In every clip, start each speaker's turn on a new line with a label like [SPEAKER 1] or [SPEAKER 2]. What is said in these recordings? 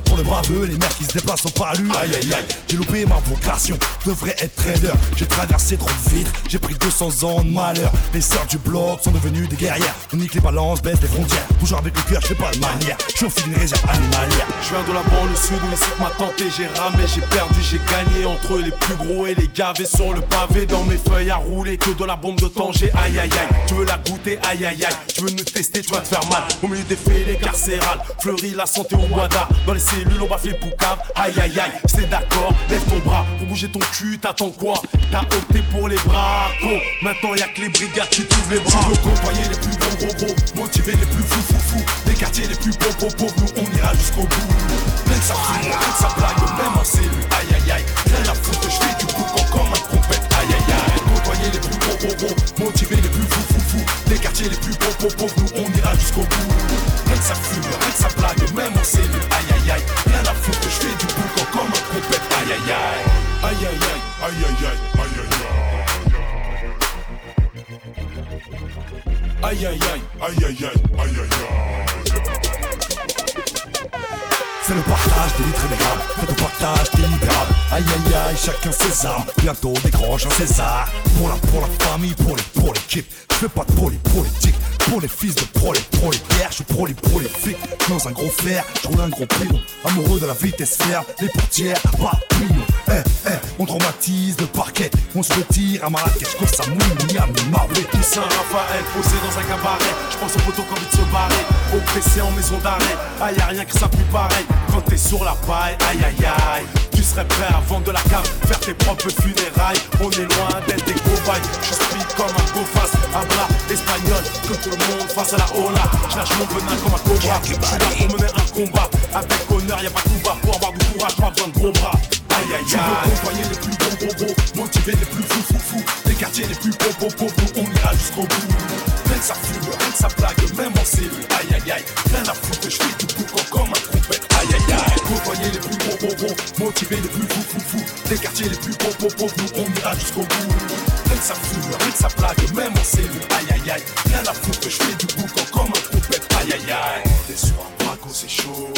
[SPEAKER 1] pour les braveux, les mecs qui se déplacent au palu, aïe aïe aïe. J'ai loupé ma vocation, devrais être trader. J'ai traversé trop vite, j'ai pris 200 ans de malheur. Les sœurs du bloc sont devenues des guerrières. On nique les balances, baisse les frontières. Toujours avec le cœur, je sais pas de manière. Je suis d'une réserve animalière.
[SPEAKER 2] Je viens de la banlieue sud où les sites m'a tenté, j'ai ramé, j'ai perdu, j'ai gagné entre les plus gros et les gavés sur le pavé dans mes feuilles à rouler que de la bombe de danger, aïe aïe aïe. Tu veux la goûter, aïe aïe aïe. Tu veux nous tester, tu vas te faire mal. Au milieu des fêlés carcérales, fleurit la santé au Wada. Dans les cellules, on baffe les poucaves, aïe aïe aïe. C'est d'accord, lève ton bras pour bouger ton cul, t'attends quoi? T'as opté pour les bras, con. Maintenant y'a que les brigades qui t'ouvrent les bras.
[SPEAKER 3] Tu veux les plus gros gros gros, motiver les plus fous fous fous, les quartiers les plus pauvres pauvres nous on ira jusqu'au bout. De sa fume, de sa blague, même en cellule, aïe aïe aïe. Rien à foutre, je fais du boucan comme un trompette, aïe aïe aïe. Côtoyer les plus gros gros gros, motiver les plus fous, les quartiers les plus pauvres pauvres pauvres, nous on ira jusqu'au bout. Plein de sa fume, rien de sa blague, même en cellule, aïe aïe aïe. Rien à foutre, je fais du boucan comme un trompette, aïe aïe aïe. Aïe aïe aïe, aïe aïe aïe, aïe aïe aïe. Aïe aïe aïe, aïe aïe aïe, aïe aïe
[SPEAKER 1] C'est le partage des litres et des grammes. Faites le partage des libérables. Aïe aïe aïe, chacun ses armes. Bientôt décroche un César. Pour la, pour la famille, pour les, pour l'équipe. Je fais pas de poli politique. Pour les fils de pro, les pro, les guerres. Je suis pro, les pro, les flics. Dans un gros fer, je roule un gros pilon. Amoureux de la vitesse ferme, les portières, pas pignon. Eh, eh, on traumatise le parquet. On se retire à Marrakech, Koh Samui, Miami, Maoué.
[SPEAKER 2] Saint-Raphaël posé dans un cabaret. Je pense au poteau qui envie de se barrer. Oppressé en maison d'arrêt. Aïe, y'a rien que ça plus pareil. Quand t'es sur la paille, aïe aïe aïe. Tu serais prêt à vendre de la cave, faire tes propres funérailles. On est loin d'être des cobayes. Je speed comme un go face, un bras espagnol. Tout face à la hola. Je lâche mon venin comme un cobra. Je suis là pour un combat. Avec honneur, y'a pas de combat. Pour avoir du courage, pas besoin de gros bras. Aïe aïe aïe.
[SPEAKER 3] côtoyer les plus gros gros gros, motiver les plus fous fous fous, les quartiers les plus pauvres pauvres on ira jusqu'au bout. Sa fume, sa blague, même en cellule, aïe aïe aïe. Rien à foutre, je fais du boucan comme un trompette, aïe aïe aïe. Motiver les plus fous fous fous, les quartiers les plus pauvres pauvres nous on ira jusqu'au bout. Plein de sa fume, rien de sa blague, même en cellule, aïe aïe aïe. Rien à foutre, je fais du boucan comme un trompette, aïe aïe aïe. T'es sur un braco, c'est chaud.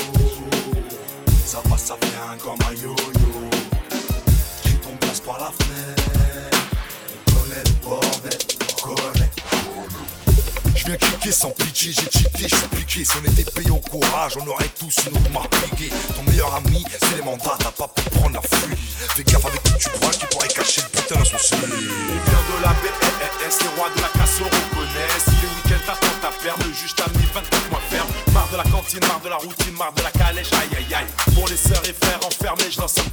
[SPEAKER 3] Ça va, ça vient comme un yo-yo. Qui tombe place par la fenêtre.
[SPEAKER 1] Je viens cliquer sans pitié, j'ai cheaté, je suis piqué. Si on était payé au courage, on aurait tous une autre marque. Ton meilleur ami, c'est les mandats, t'as pas pu prendre la fuite. Fais gaffe avec qui tu crois qui pourrait cacher le putain de son slip.
[SPEAKER 2] On vient de la BRS, les rois de la casse on reconnaît. Si les week-ends t'attendent ta ferme, le juge t'a mis 24 mois ferme. Marre de la cantine, marre de la routine, marre de la calèche, aïe aïe aïe. Pour les sœurs et frères enfermés, je lance un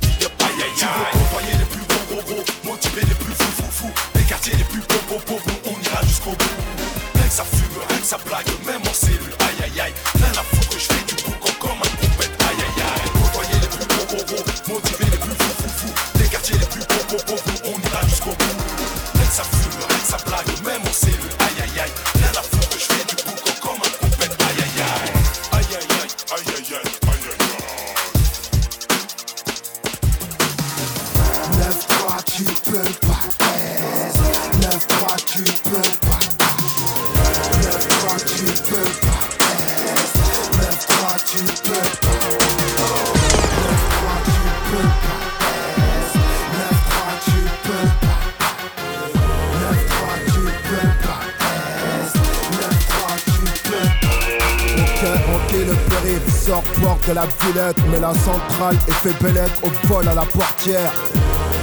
[SPEAKER 4] la centrale est fait bellec au vol à la portière.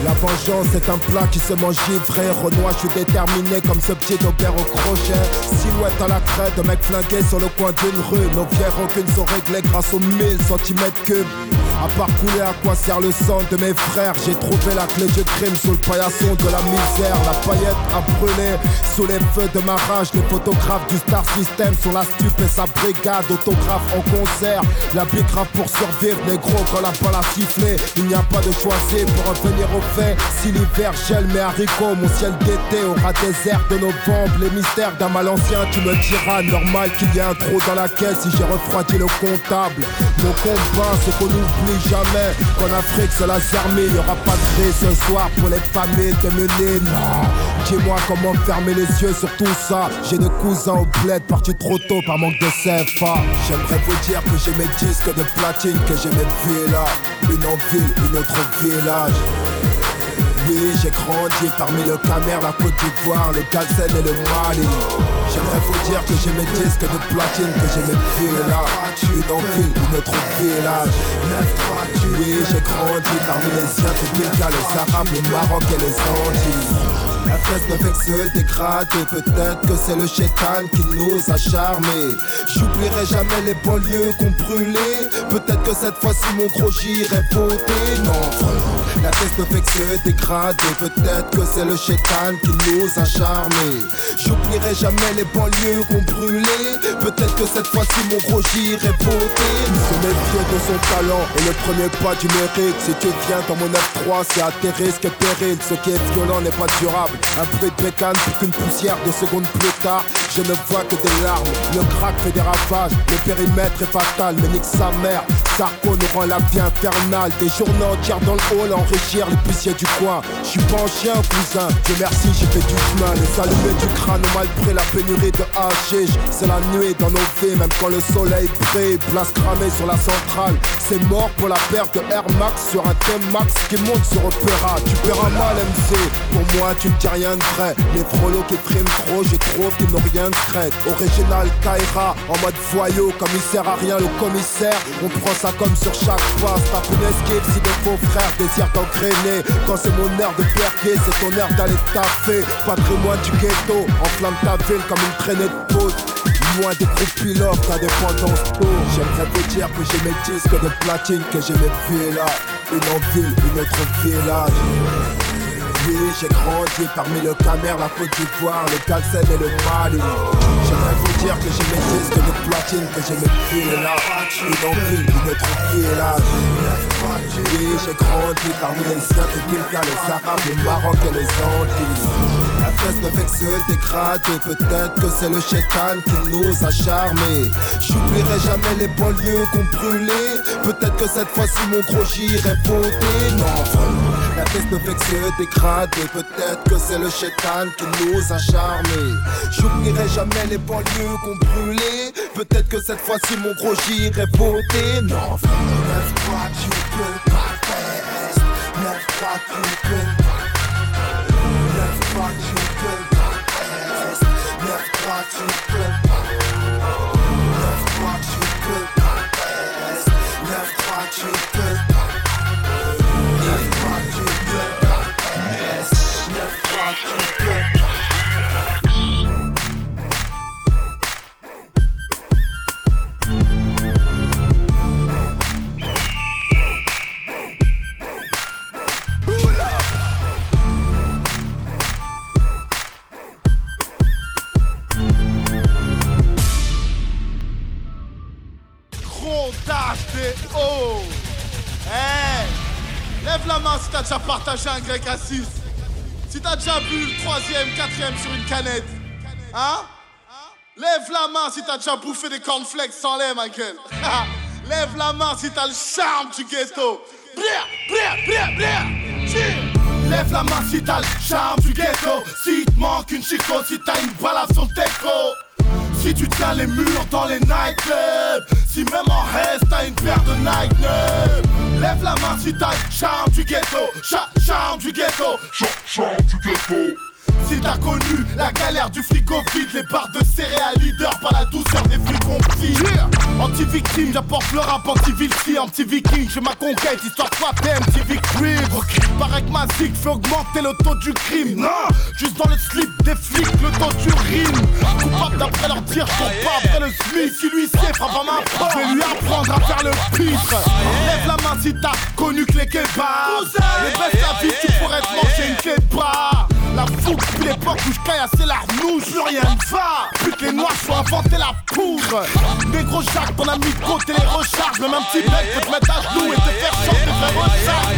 [SPEAKER 4] La vengeance est un plat qui se mange givré. Renoir, je suis déterminé comme ce petit dogger au crochet. Silhouette à la crête, mec flingué sur le coin d'une rue. Nos vieilles rancunes sont réglées grâce aux 1000 cm cubes. À part couler à quoi sert le sang de mes frères? J'ai trouvé la clé du crime sous le paillasson de la misère. La paillette a brûlé sous les feux de ma rage. Les photographes du Star System sont la stupe et sa brigade Autographe en concert. La bicrave pour survivre Négro quand la balle a sifflé. Il n'y a pas de choisir pour revenir au fait. Si l'hiver gèle mes haricots Mon ciel d'été aura désert de novembre. Les mystères d'un mal ancien tu me diras Normal qu'il y ait un trou dans la caisse. Si j'ai refroidi le comptable Mon combat c'est qu'on jamais. Qu'en Afrique c'est la Il y aura pas de ce soir pour les familles démunies Non. Dis-moi comment fermer les yeux sur tout ça. J'ai des cousins au bled partis trop tôt par manque de CFA J'aimerais vous dire que j'ai mes disques de platine Que j'ai mes villas. Une en ville, une autre village j'ai grandi parmi le Camer, la Côte d'Ivoire, le Galsen et le Mali. J'aimerais vous dire que j'ai mes disques de platine, que j'ai mes villas, une en ville, une autre village. Oui, j'ai grandi parmi les siens, les Arabes, le Maroc et les Antilles. La fesse ne fait que se dégrader Peut-être que c'est le chétan qui nous a charmés. J'oublierai jamais les banlieues qu'on brûlait. Peut-être que cette fois-ci mon gros j'irai Non la tête ne fait que se dégrader Peut-être que c'est le chétan qui nous a charmés. J'oublierai jamais les banlieues qu'on brûlait. Peut-être que cette fois-ci mon gros j'irai voter Se méfier de son talent et le premier pas du mérite Si tu viens dans mon F3 c'est à tes risques et périls. Ce qui est violent n'est pas durable un bruit de bécane pour qu'une poussière de secondes plus tard. Je ne vois que des larmes Le crack fait des ravages Le périmètre est fatal mais nique sa mère Sarko nous rend la vie infernale. Des journées entières dans le hall enrichir les poussiers du coin. Je suis pas un chien cousin. Dieu merci j'ai fait du chemin. Les allumés du crâne ont mal pris la pénurie de hashish C'est la nuit dans nos vies même quand le soleil brille. Place cramée sur la centrale. C'est mort pour la perte de Air Max. Sur un T-Max qui monte sur Opéra. Tu paieras mal MC Pour moi tu ne dis rien de vrai. Les frolos qui friment trop je trouve qu'ils n'ont rien de crête Original Kaira en mode voyou Comme il sert à rien le commissaire. On prend comme sur chaque passe Tape une esquive si des faux frères désirent t'engrainer Quand c'est mon heure de perquer c'est ton heure d'aller taffer. Patrimoine du ghetto Enflamme ta ville comme une traînée de potes Loin des groupes pilotes, ta dépendance tôt. J'aimerais vous dire que j'ai mes disques de platine Que j'ai mes villas Une en ville, une autre village. Oui, j'ai grandi parmi le Camer, la Côte d'Ivoire, le Galsen et le Mali. Dire que j'ai mes disques de platine, que j'ai mes villas, une en ville, une autre village. Oui, j'ai grandi parmi les siens, de les Arabes, le Maroc et les Antilles. La fesse que se dégrader Peut-être que c'est le chétan qui nous a charmés. J'oublierai jamais les banlieues qu'on brûlait. Peut-être que cette fois-ci mon gros j'irai voter Non Peut-être que c'est le chétan qui nous a charmés. J'oublierai jamais les banlieues qu'on brûlait. Peut-être que cette fois-ci mon gros j'irai voter. Non vraiment Neuf fois tu peux pas faire. Neuf fois tu peux pas fois tu peux pas Neuf fois tu peux pas Neuf fois tu peux pas Neuf fois tu peux pas
[SPEAKER 5] Hey Lève la main si t'as déjà partagé un grec à 6. Si t'as déjà bu le troisième, quatrième sur une canette. Hein? Lève la main si t'as déjà bouffé des cornflakes sans lait, Michael. Lève la main si t'as le charme du ghetto.
[SPEAKER 6] Lève la main si t'as le charme du ghetto. Si te manque une chico, si t'as une balade sur le si tu tiens les murs dans les nightclubs Si même en reste t'as une paire de Nike Lève la main si t'as charme du ghetto. Charme du ghetto. Charme du ghetto si t'as connu la galère du frigo vide, les barres de céréales leader par la douceur des frigons yeah. Anti-victime, j'apporte le rap anti-vilci, anti-viking, j'ai ma conquête, histoire t'es anti-victime. Okay. Pareil que ma
[SPEAKER 5] toxique fait augmenter le taux du crime. Non, juste dans le slip des flics, le taux du rime. Coupable d'après leur tir, je pas après le SMIC. Si lui sait, frappe à ma porte. Je vais lui apprendre à faire le pitre. Lève la main si t'as connu que les kebabs. Les baisse la vie, tu pourrais te manger une kebab. La fougue depuis l'époque où je caillassais la nous, plus rien ne va. Plus que les noirs soient inventé la poudre. Négro Jacques, ton ami de côté les recharge. Même un petit mec peut te mettre à genoux et te faire chanter frère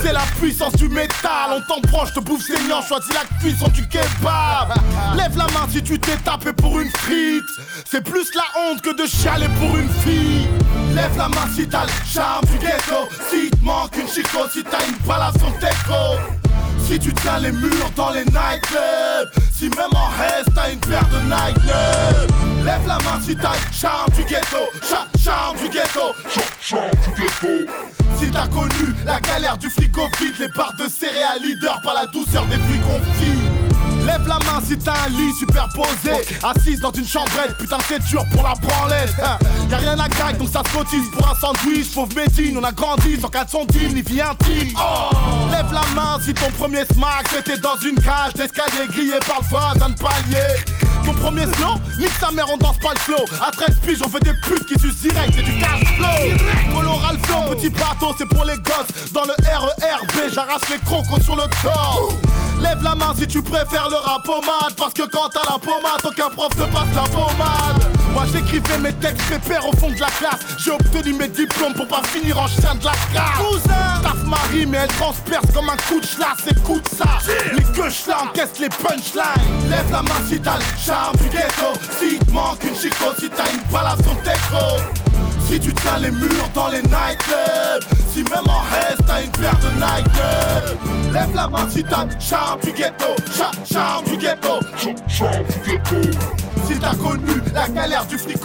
[SPEAKER 5] C'est la puissance du métal, on t'embranche, te bouffe saignant, choisis la cuisson du kebab. Lève la main si tu t'es tapé pour une frite. C'est plus la honte que de chialer pour une fille. Lève la main si t'as le charme du ghetto. Si te manque une chico, si t'as une balle à son déco. Si tu tiens les murs dans les nightclubs. Si même en reste t'as une paire de Nike Lève la main si t'as charme du ghetto. Cha Charme du ghetto. Charme du ghetto. Si t'as connu la galère du flic au vide Les barres de céréales leader par la douceur des confits Lève la main si t'as un lit superposé Assise dans une chambrette, putain c'est dur pour la branlette hein. Y'a rien à gagner donc ça se cotise pour un sandwich Pauvre médine, on a grandi sans 400 ni vie intime oh. Lève la main si ton premier smack C'était dans une cage d'escalier grillé par le voisin de palier ton premier slow, nique sa mère, on danse pas le flow. À 13 piges, on fait des putes qui sucent direct, c'est du cash flow. Coloral flow, petit bateau, c'est pour les gosses. Dans le RERB, j'arrache les crocos sur le corps. Lève la main si tu préfères le rap pommade Parce que quand t'as la pommade, aucun prof te passe la pommade. Moi j'écrivais mes textes pépères au fond de la classe. J'ai obtenu mes diplômes pour pas finir en chien de la carte Cousin Taf Marie mais elle transperce comme un coup de schlass Écoute ça. Les queues là encaissent les punchlines. Lève la main si t'as le charme du ghetto. Si te manque une chico, si t'as une à son techno si tu tiens les murs dans les nightclubs Si même en reste t'as une paire de Nike Lève la main si t'as charme du ghetto. Cha Charme du ghetto. Charme du ghetto t'as connu la galère du vide,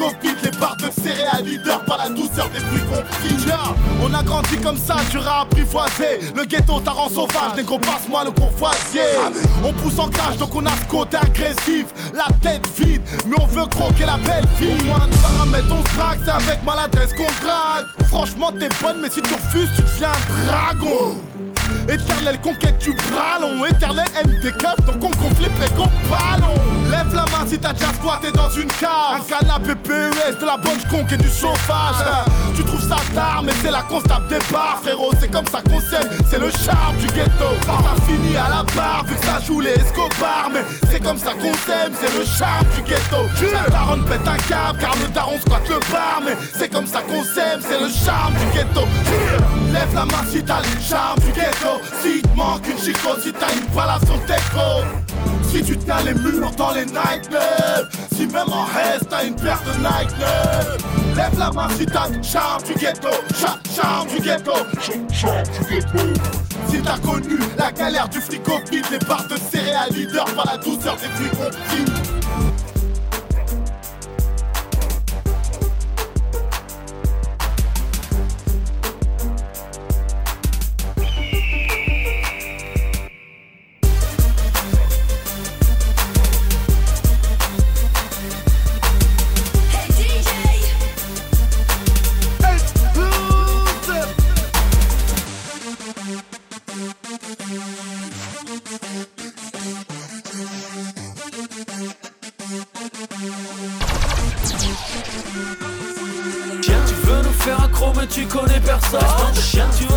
[SPEAKER 5] les barres de céréales leader par la douceur des fruits confits. On a grandi comme ça, tu as apprivoisé. Le ghetto t'a rend sauvage, négro passe-moi le courvoisier. On pousse en cage donc on a ce côté agressif, la tête vide, mais on veut croquer la belle fille. Moins de paramètres, on se c'est avec maladresse qu'on drague. Franchement, t'es bonne, mais si tu refuses, tu deviens un dragon. Éternelle conquête du ballon. Éternel MDK donc on conflit et qu'on ballon. Lève la main si t'as déjà squatté dans une cave. Un canapé PES, de la bonne conque et du chauffage. Tu trouves ça tard mais c'est la constable des bars frérot C'est comme ça qu'on s'aime, c'est le charme du ghetto. On a fini à la barre vu que ça joue les Escobar Mais c'est comme ça qu'on s'aime, c'est le charme du ghetto. La daronne pète un câble car le daron squatte le bar Mais c'est comme ça qu'on s'aime, c'est le charme du ghetto. Lève la main si t'as le charme du ghetto si te manque une chico, si t'as une à son déco. Si tu tiens les murs dans les nightclubs Si même en reste t'as une paire de nightclubs. Lève la main si t'as charme du ghetto Cha Charme du ghetto. Charme du ghetto. Si t'as connu la galère du fric au vide Les barres de céréales leader par la douceur des fruits confits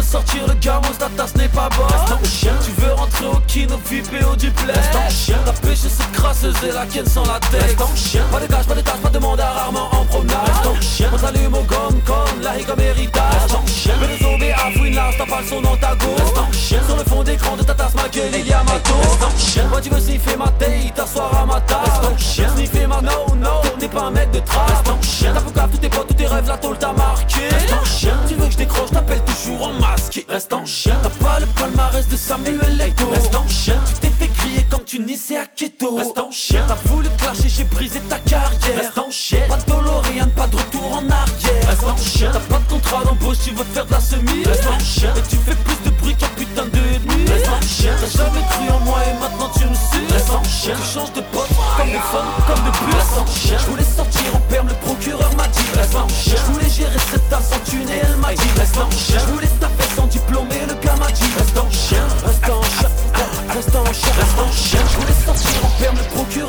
[SPEAKER 7] sortir le gamos, ta tasse n'est pas bonne et la ken sans la tête chien Pas de gage, pas de tâche, pas de mandat rarement en promenade chien On t'allume au gomme comme la comme héritage chien Mais les zombies à large, t'as pas le son dans ta gauche chien Sur le fond d'écran de ta tasse, ma gueule, il y a ma chien Moi tu veux sniffer ma taille, t'asseoir à ma table chien Sniffer ma no, no, t'es pas un mec de trap chien T'as tout tous tes potes, tous tes rêves, la tôle t'a marqué tu veux que je décroche, t'appelles toujours en masque Reste en chien, t'as pas le palmarès de Samuel Ego Reste en chien, tu t'es fait crier comme tu nissais à Keto Reste en chien, t'as voulu clasher, j'ai brisé ta carrière Reste en chien, pas de rien, pas de retour en arrière Reste en chien, t'as pas de contrat d'embauche, tu veux faire de la semi Reste en chien, et tu fais plus de bruit qu'un putain de ennemi Reste en chien, t'as jamais cru en moi et maintenant tu me suis Reste en chien, tu changes de pote, comme de fun, comme de plus Reste en chien, je voulais sortir en perme, le procureur m'a dit Reste en chien, je voulais gérer cette tasse en tunnel elle m'a dit reste en chien Je voulais taper sans diplôme et le gars m'a dit reste en chien en chien, Reste en chien, reste en chien. Je voulais sortir en paire, me procure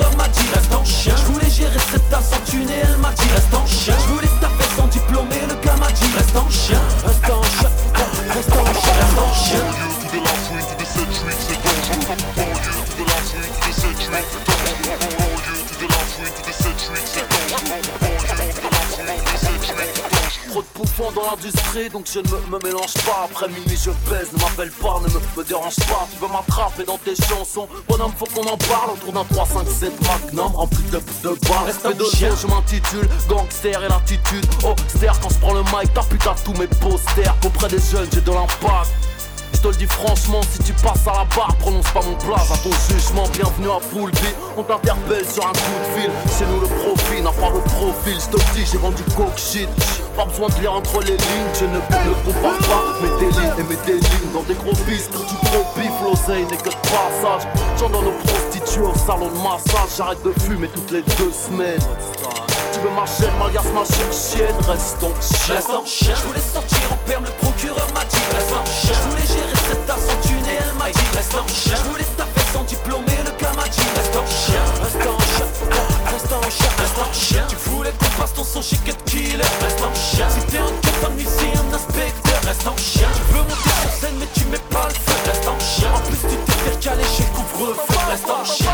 [SPEAKER 7] donc je ne me, me mélange pas. Après minuit, je pèse, ne m'appelle pas, ne me, me dérange pas. Tu veux m'attraper dans tes chansons, bonhomme, faut qu'on en parle. Autour d'un 3, 5, 7 magnum rempli de, de balles. Respect de chien, je m'intitule Gangster et l'attitude. Oh, quand je prends le mic, t'as putain tous mes posters. Qu'auprès des jeunes, j'ai de l'impact. Je te le dis franchement, si tu passes à la barre, prononce pas mon place à ton jugement. Bienvenue à Poulby, on t'interpelle sur un coup de fil. C'est nous le profil, n'a pas le profil. Je te dis, j'ai vendu coke shit. Pas besoin de lire entre les lignes, je ne, ne compare pas mes délits et mes délits dans des gros pistes. Tu propis, l'oseille n'est que de passage. J'en donne aux prostituées au salon de massage. J'arrête de fumer toutes les deux semaines. Tu veux ma chaîne, ma chienne, reste ton chien. Reste en chien. Je voulais sortir en perme, le procureur m'a dit reste en chien. Je voulais gérer cette tasse en thune et elle m'a dit reste en chien. Je voulais taper sans diplôme et le gars m'a dit reste en chien. Reste en chien, reste en chien, reste en chien. Tu voulais qu'on fasse ton son chez Cut Killer, reste en chien. Si t'es un cut un museum inspecteur, reste en chien. Tu veux monter sur scène mais tu mets pas le feu, reste en chien. En plus tu t'es fait caler chez couvre-feu, reste en chien.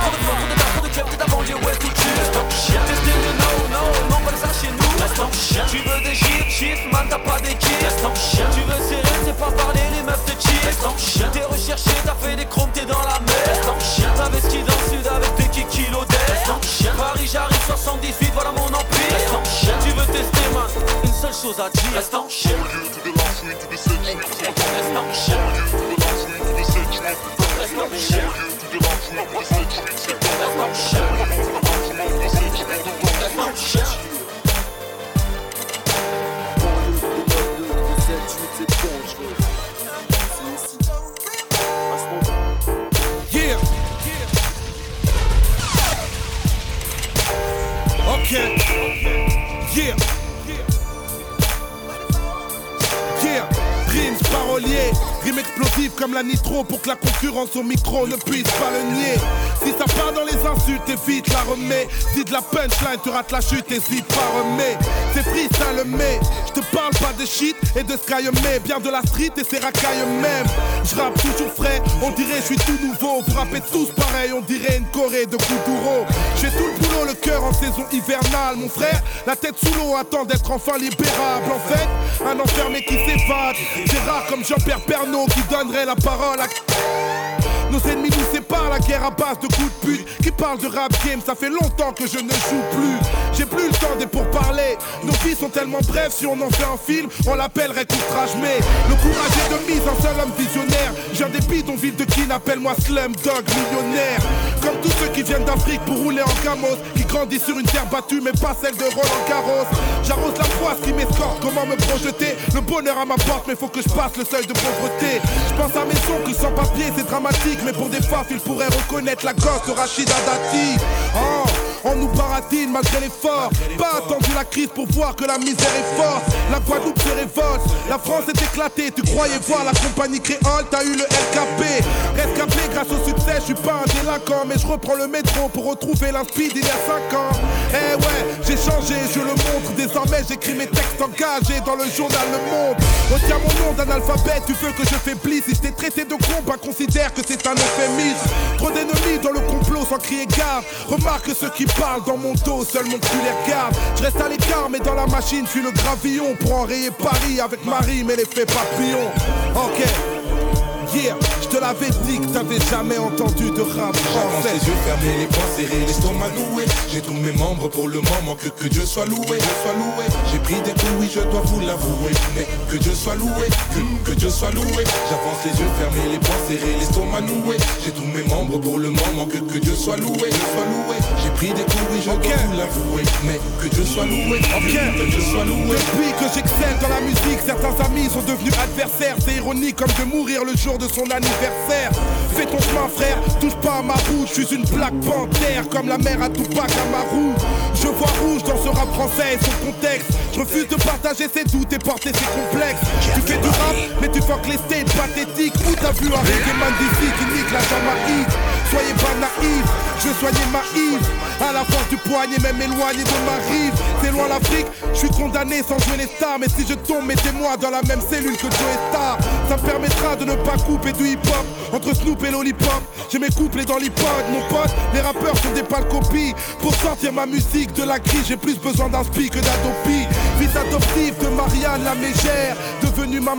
[SPEAKER 7] T'es ta banlieue, ouais tout tu reste en chien. T'es le no, no, non pas ça chez nous, reste en chien. Tu veux des chiffres, chiffres, man t'as pas des kills, reste en chien. Tu veux serrer, c'est pas parler, les meufs te cheat, reste en chien. T'es recherché, t'as fait des chromes, t'es dans la mer, reste en chien. T'avais ski dans le sud avec des d'air, reste en chien. Paris j'arrive 78, voilà mon empire, reste en chien. Tu veux tester man, une seule chose à dire, reste en chien. Reste en chien,
[SPEAKER 8] Yeah. Rimes paroliers, rimes explosives comme la nitro pour que la concurrence au micro ne puisse pas le nier. Si ça part dans les insultes, évite la remets. Si de la punchline te rate la chute, hésite pas remets. C'est freestyle mais je te parle pas de shit et de sky mais bien de la street et ses racailles même. Je rappe toujours frais, on dirait je suis tout nouveau. Vous tous pareil, on dirait une Corée de Kuduro. J'ai tout le boulot, le cœur en saison hivernale, mon frère. La tête sous l'eau attend d'être enfin libérable. En fait, un enfermé qui s'évade. C'est rare comme Jean-Pierre Pernaud qui donnerait la parole à. Nos ennemis nous séparent, la guerre à base de coups de pute. Qui parle de rap game, ça fait longtemps que je ne joue plus. J'ai plus le temps des pourparlers Nos vies sont tellement brèves, si on en fait un film On l'appellerait coutrage mais Le courage est de mise, un seul homme visionnaire. J'ai des bidonvilles de qui appelle-moi Slumdog millionnaire. Comme tous ceux qui viennent d'Afrique pour rouler en camos Qui grandissent sur une terre battue mais pas celle de Roland Garros. J'arrose la poisse qui m'escorte, comment me projeter? Le bonheur à ma porte mais faut que je passe le seuil de pauvreté. Je pense à mes que sans papier c'est dramatique Mais pour des faf ils pourraient reconnaître la gosse de Rachida Dati. Oh on nous baratine malgré l'effort. Pas attendu la crise pour voir que la misère est forte. La Guadeloupe se révolte. La France est éclatée. Tu croyais voir la compagnie créole? T'as eu le LKP Rescapé grâce au succès. Je suis pas un délinquant Mais je reprends le métro pour retrouver l'inspi d'il y a 5 ans Désormais j'écris mes textes engagés Dans le journal Le Monde. Retiens mon nom d'analphabète Tu veux que je faiblisse Si t'ai traité de con bah considère que c'est un euphémisme. Trop d'ennemis dans le complot sans crier garde. Remarque ceux qui parlent dans mon dos Seul mon cul les regarde Je reste à l'écart mais dans la machine suis le gravillon pour enrayer Paris Avec Marie mais l'effet papillon. Ok Yeah, je te l'avais dit que t'avais jamais entendu de rap
[SPEAKER 9] J'avance
[SPEAKER 8] français
[SPEAKER 9] les yeux fermés, les poings serrés, l'estomac noué. J'ai tous mes membres pour le moment, que, que Dieu soit loué, Dieu soit loué. J'ai pris des coups, oui je dois vous l'avouer. Mais que Dieu soit loué, que, que Dieu soit loué. J'avance les yeux fermés, les poings serrés, l'estomac noué. J'ai tous mes membres pour le moment, que, que Dieu soit loué, Dieu soit loué. J'ai pris des coups, oui je
[SPEAKER 8] Ok.
[SPEAKER 9] dois vous l'avouer. Mais que Dieu soit loué,
[SPEAKER 8] Ok.
[SPEAKER 9] que Dieu soit loué.
[SPEAKER 8] Depuis que j'excelle dans la musique, certains amis sont devenus adversaires. C'est ironique comme de mourir le jour de son anniversaire. Fais ton chemin, frère, touche pas à ma route. Je suis une plaque panthère comme la mère à Tupac Amaru. Je vois rouge dans ce rap français et son contexte. Je refuse de partager ses doutes et porter ses complexes. Tu fais du rap, mais tu fuck les states pathétiques. Où t'as vu un reggae man d'ici qui nique la Jamaïque Soyez pas naïfs, je vais soigner ma Yves. À la force du poignet, même éloigné de ma rive. C'est loin l'Afrique, je suis condamné sans jouer les stars. Mais si je tombe, mettez-moi dans la même cellule que Joe Star. Ça me permettra de ne pas couper du entre Snoop et Lollipop. J'ai mes couplets dans l'iPod, mon pote. Les rappeurs sont des pâles copies. Pour sortir ma musique de la crise, j'ai plus besoin d'un que d'Adopi. Fils adoptif de Marianne la mégère. Devenu ma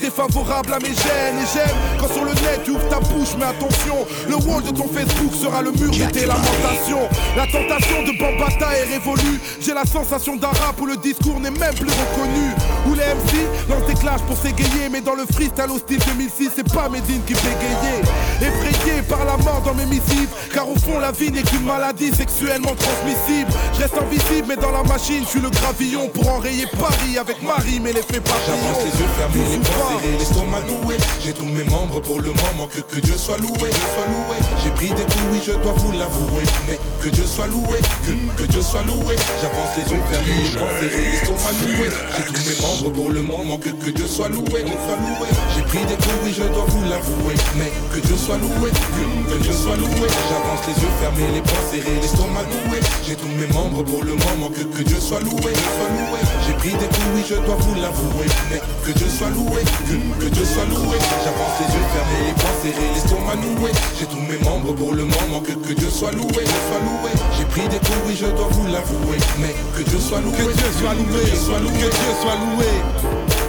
[SPEAKER 8] défavorable à mes gènes. Et j'aime quand sur le net tu ouvres ta bouche, mais attention, le wall de ton Facebook sera le mur de tes lamentations. La tentation de Bambata est révolue. J'ai la sensation d'un rap où le discours n'est même plus reconnu. Où les MC lancent des clashs pour s'égayer, mais dans le freestyle au style 2006, c'est pas Medine qui gayer. Effrayé par la mort dans mes missives, car au fond la vie n'est qu'une maladie sexuellement transmissible. Je reste invisible, mais dans la machine, je suis le gravillon pour enrayer Paris avec Marie, mais l'effet papillon.
[SPEAKER 9] J'avance les yeux fermés, les poings serrés, l'estomac noué J'ai tous mes membres pour le moment, que, que Dieu soit loué, Dieu soit loué J'ai pris des coups, oui je dois vous l'avouer Mais que Dieu soit loué, que, que Dieu soit loué J'avance les yeux fermés, les poings serrés, l'estomac noué J'ai tous mes membres pour le moment, que, que Dieu soit loué, Dieu soit loué J'ai pris des coups, oui je dois vous l'avouer Mais que Dieu soit loué, que, que Dieu soit loué J'avance les yeux fermés, les poings serrés, l'estomac noué J'ai tous mes membres pour le moment, que, que Dieu soit loué, Dieu soit loué pris des coups, oui je dois vous l'avouer. Mais que Dieu soit loué, que, que Dieu soit loué. J'avance les yeux fermés, les poings serrés, l'estomac noué J'ai tous mes membres pour le moment, que, que Dieu soit loué, Dieu soit loué. J'ai pris des coups, oui je dois vous l'avouer. Mais que Dieu soit loué,
[SPEAKER 8] Que Dieu soit loué,
[SPEAKER 9] que Dieu soit loué.
[SPEAKER 8] Que Dieu soit loué,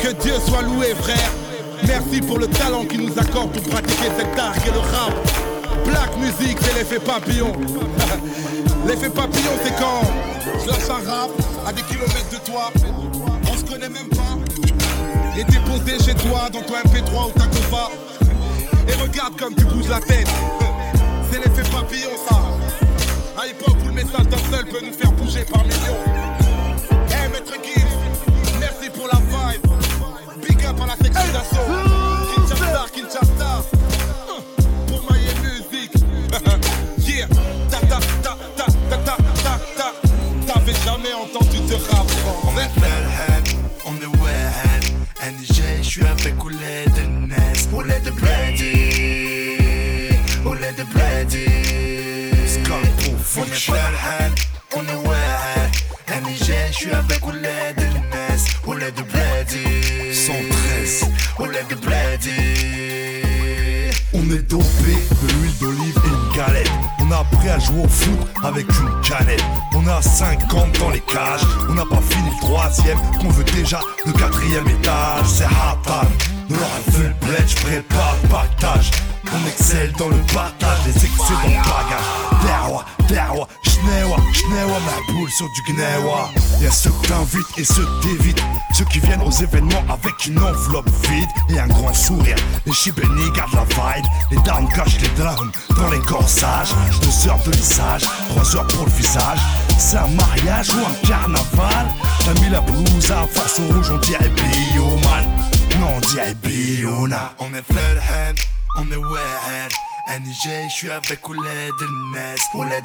[SPEAKER 8] que Dieu soit loué, frère. Merci pour le talent qu'il nous accorde pour pratiquer cet art qu'est le rap. Black music, c'est l'effet papillon. l'effet papillon, c'est quand je lâche un rap à des kilomètres de toi. On se connaît même pas. Et t'es posé chez toi dans ton MP3 ou ta Kova. Et regarde comme tu bouges la tête. C'est l'effet papillon, ça. À l'époque où le message d'un seul peut nous faire bouger par millions. Hey, maître merci pour la vibe. Big up à la section. Kinshasa, Kinshasa.
[SPEAKER 10] Suis avec Oulet de Ness Oulet de Brady Oulet de Brady On est Bellhead, on est wayhead NJ, je suis avec Oulet de Ness Oulet de Brady 113 Oulet de Brady
[SPEAKER 1] Appris à jouer au foot avec une canette. On a 50 dans les cages. On n'a pas fini le troisième. Qu'on veut déjà le quatrième étage. C'est Hatan. De leur vu le bled, je prépare le pactage. On excelle dans le partage, les excédents de bagage. Derwa, derwa, schnewa, schnewa, ma boule sur du gnewa. Y'a ceux que t'invites et ceux que t'évites. Ceux qui viennent aux événements avec une enveloppe vide et un grand sourire. Les chibénis gardent la vibe. Les darons cachent les drums dans les corsages. Deux heures de lissage, trois heures pour le visage. C'est un mariage ou un carnaval? T'as mis la blouse à façon rouge, on dirait bioman. Non, on dirait biona.
[SPEAKER 10] On est Flathead, on est Wayhead NJ, je suis avec Oulet de Ness Oulet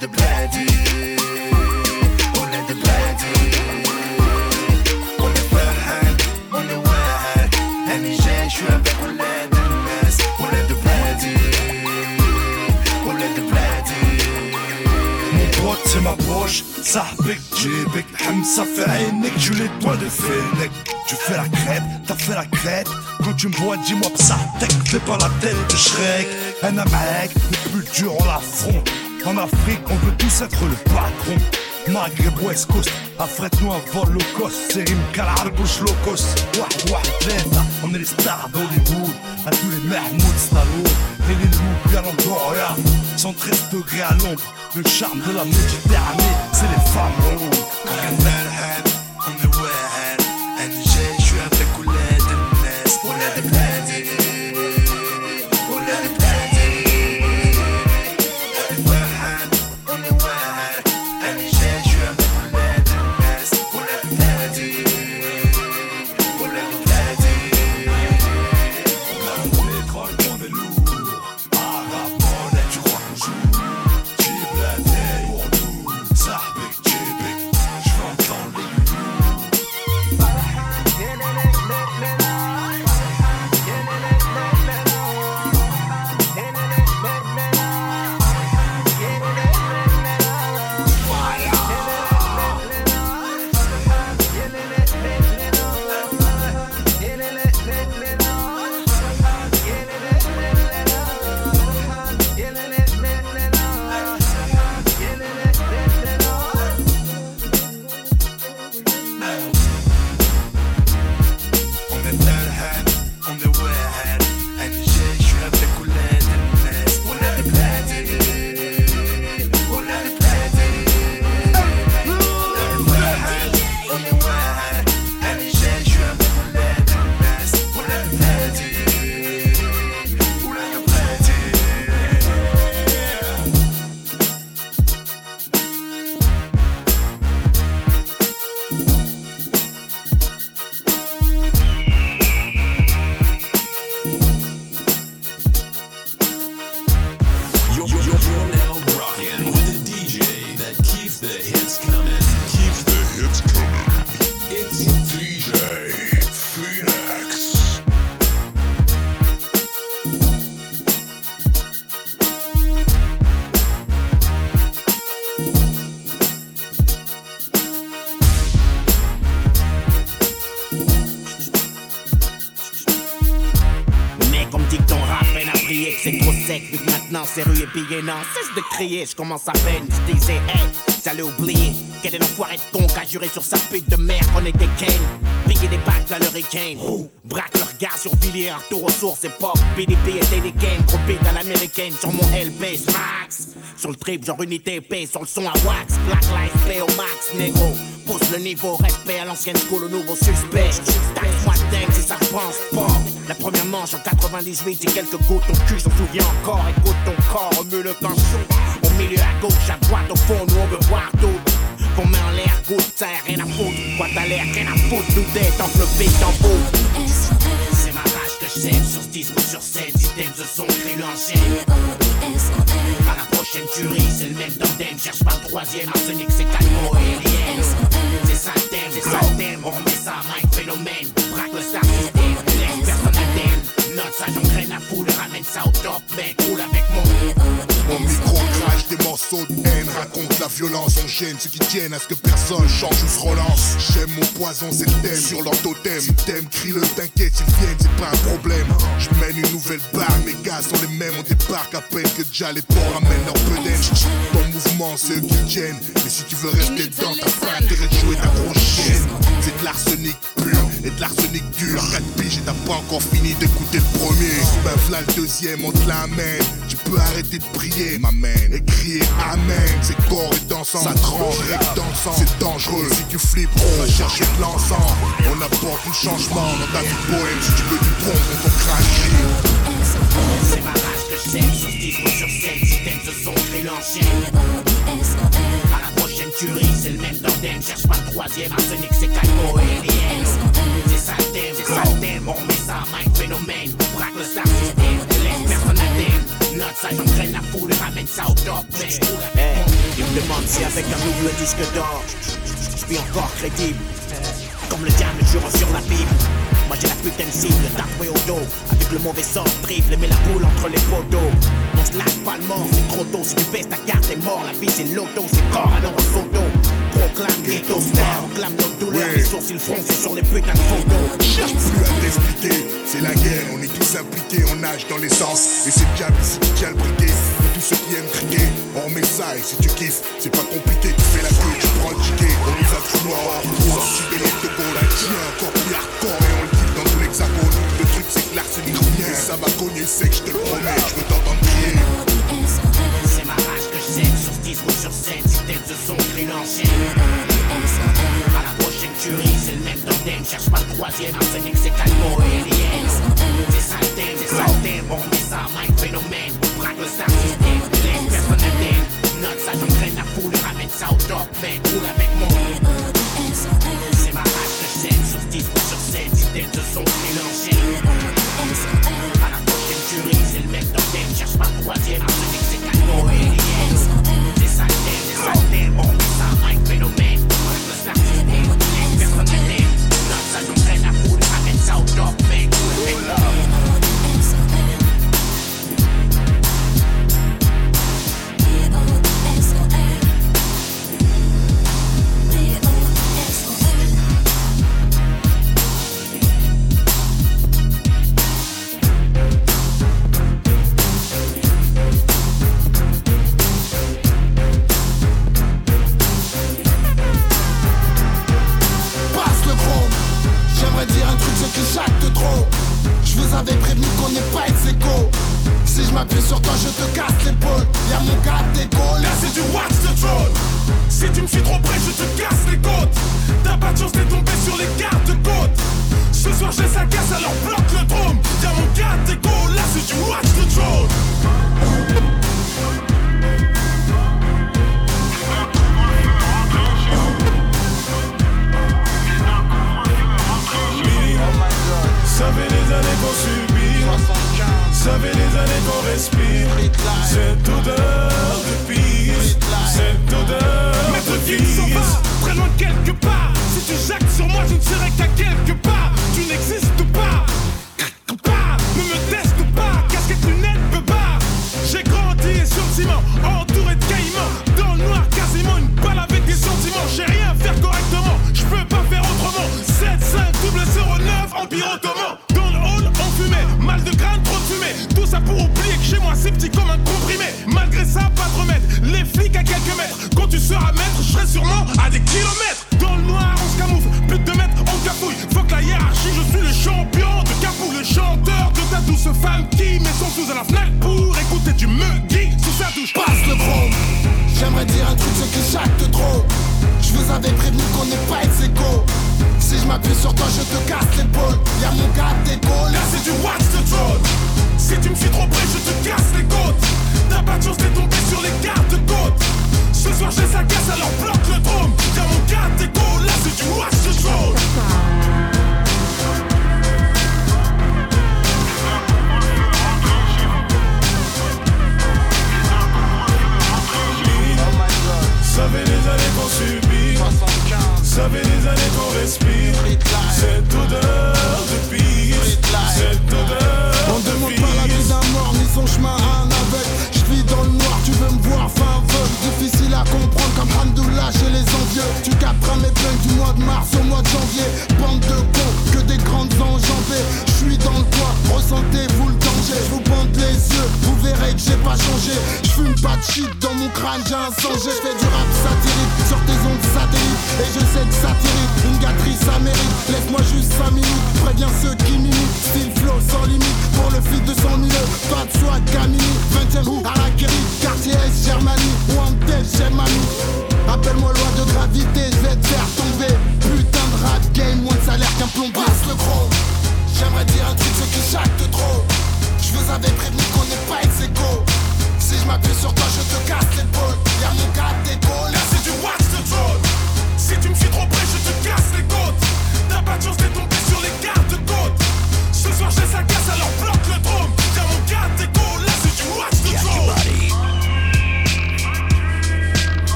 [SPEAKER 1] ma poche, ça avec Jibek Hamza fait عينك, tu les doigts de Fennec Tu fais la crête, t'as fait la crête Quand tu me vois dis-moi Psartek Fais pas la tête de Shrek Un mec, le plus dur on l'affronte En Afrique on veut tous être le patron Maghreb West Coast affrète-nous un vol low cost C'est une bouche low cost واحد واحد ثلاثة On est les stars d'Hollywood À tous les Mahmoud Stallone Et les loups bien en Gloria 113 degrés à l'ombre Le charme de la Méditerranée C'est les femmes rondes
[SPEAKER 11] maintenant c'est rue et billets. Non, cesse de crier, je commence à peine. Je disais, hey, j'allais oublier. Quel est l'enfoiré de con qui a juré sur sa pute de merde qu'on était Kane. Piquer des bacs à l'hurricane. Braque le regard sur Villiers, tour aux c'est pop. PDP et gros beat à l'américaine sur mon LP, max. Sur le trip, genre unité épée, sur le son à wax. Black Lives Play au max, négro. Pousse le niveau, respect à l'ancienne school, au nouveau suspect. Taxe-moi dingue si ça pense pas. La première manche en 98, j'ai quelques gouttes, ton cul s'en souvient encore. Écoute ton corps, remue le canchon. Au milieu, à gauche, à droite, au fond, nous on veut voir tout. Qu'on met en l'air, goutte, ça rien à foutre. Quoi t'as l'air, rien à foutre, tout que le beat en bout. C'est ma rage que je sème sur ce disque ou sur scène. Système de son, crée l'enchaîne. À prochaine tuerie, c'est le même tandem. Cherche pas le troisième, arsenic, c'est calmo alien. C'est ça le thème, c'est ça le thème. On remet ça à Mike Phénomène. Braque le star system, laisse personne indemne. Note ça, j'entraîne la foule, ramène ça au top, mec. Roule avec mon.
[SPEAKER 12] De haine, raconte la violence, on gêne ceux qui tiennent à ce que personne change ou se relance. J'aime mon poison, c'est thème sur leur totem. Si t'aimes, crie-le, t'inquiète, s'ils viennent, c'est pas un problème. Je mène une nouvelle barre, mes gars sont les mêmes, on débarque à peine que déjà les porcs ramènent leur bedaine. Ton mouvement, c'est eux qui tiennent. Mais si tu veux rester dedans, t'as pas intérêt de jouer ta grosse. De l'arsenic pur et de l'arsenic dur. 4 piges et t'as pas encore fini d'écouter le premier. Ben v'là le deuxième, on te l'amène. Tu peux arrêter de prier, ma man, et crier Amen. C'est corps et dansant, ça tranche, règle dansant. C'est dangereux, si tu flippes, on va chercher de l'encens. On apporte du changement dans ta vie de poème. Si tu veux du bon, on ton crâne crie.
[SPEAKER 11] C'est ma rage que je sème sur ce ou sur scène. Système de son, tuerie, c'est le même tandem. Cherche pas le troisième, arsenic, c'est calmo et. C'est ça le thème, c'est ça le thème. On remet ça à Mike Phénomène. Braque le star system, laisse personne indemne. Note ça, j'entraîne la foule, ramène ça au top, mec. Hey, il me demande si avec un double disque d'or, je suis encore crédible. Comme le diable jure sur la Bible. Moi j'ai la putain de cible, tatoué au dos. Avec le mauvais sort, triple, mets la boule entre les poteaux. On se lâche pas le mort, c'est trop tôt. Si tu baisses ta carte, t'es mort. La vie c'est l'auto, c'est corps alors en photo. Proclame ghetto star, on clame notre douleur. Les sourcils froncés sur les putains de photos.
[SPEAKER 12] Cherche plus à t'expliquer, c'est la guerre, on est tous impliqués, on nage dans l'essence. Et c'est le diable ici qui le briquet. Et tous ceux qui aiment crier, on remet ça et si tu kiffes, c'est pas compliqué, tu fais la queue, tu prends le ticket. On nous a tout noir, on sorti des lettres de gold, un tien encore plus hardcore et on le tout l'hexagone. Le truc c'est que l'arsenic revient, ça va cogner sec, je te le promets, je veux t'entendre crier.
[SPEAKER 11] C'est ma rage que je sème sur ce disque ou sur scène. Système de son, crée l'enchaîne. À la prochaine tuerie, c'est le même tandem. Cherche pas le troisième, arsenic, c'est calmo et alien. C'est ça le thème, c'est ça le thème. On remet ça Mike Phénomène. Braque le star system, laisse personne indemne. Note ça, j'entraîne la foule, ramène ça au top, mec. Roule avec moi. C'est ma rage que je sème sur ce disque ou sur scène. Système de son, Cherche
[SPEAKER 8] pas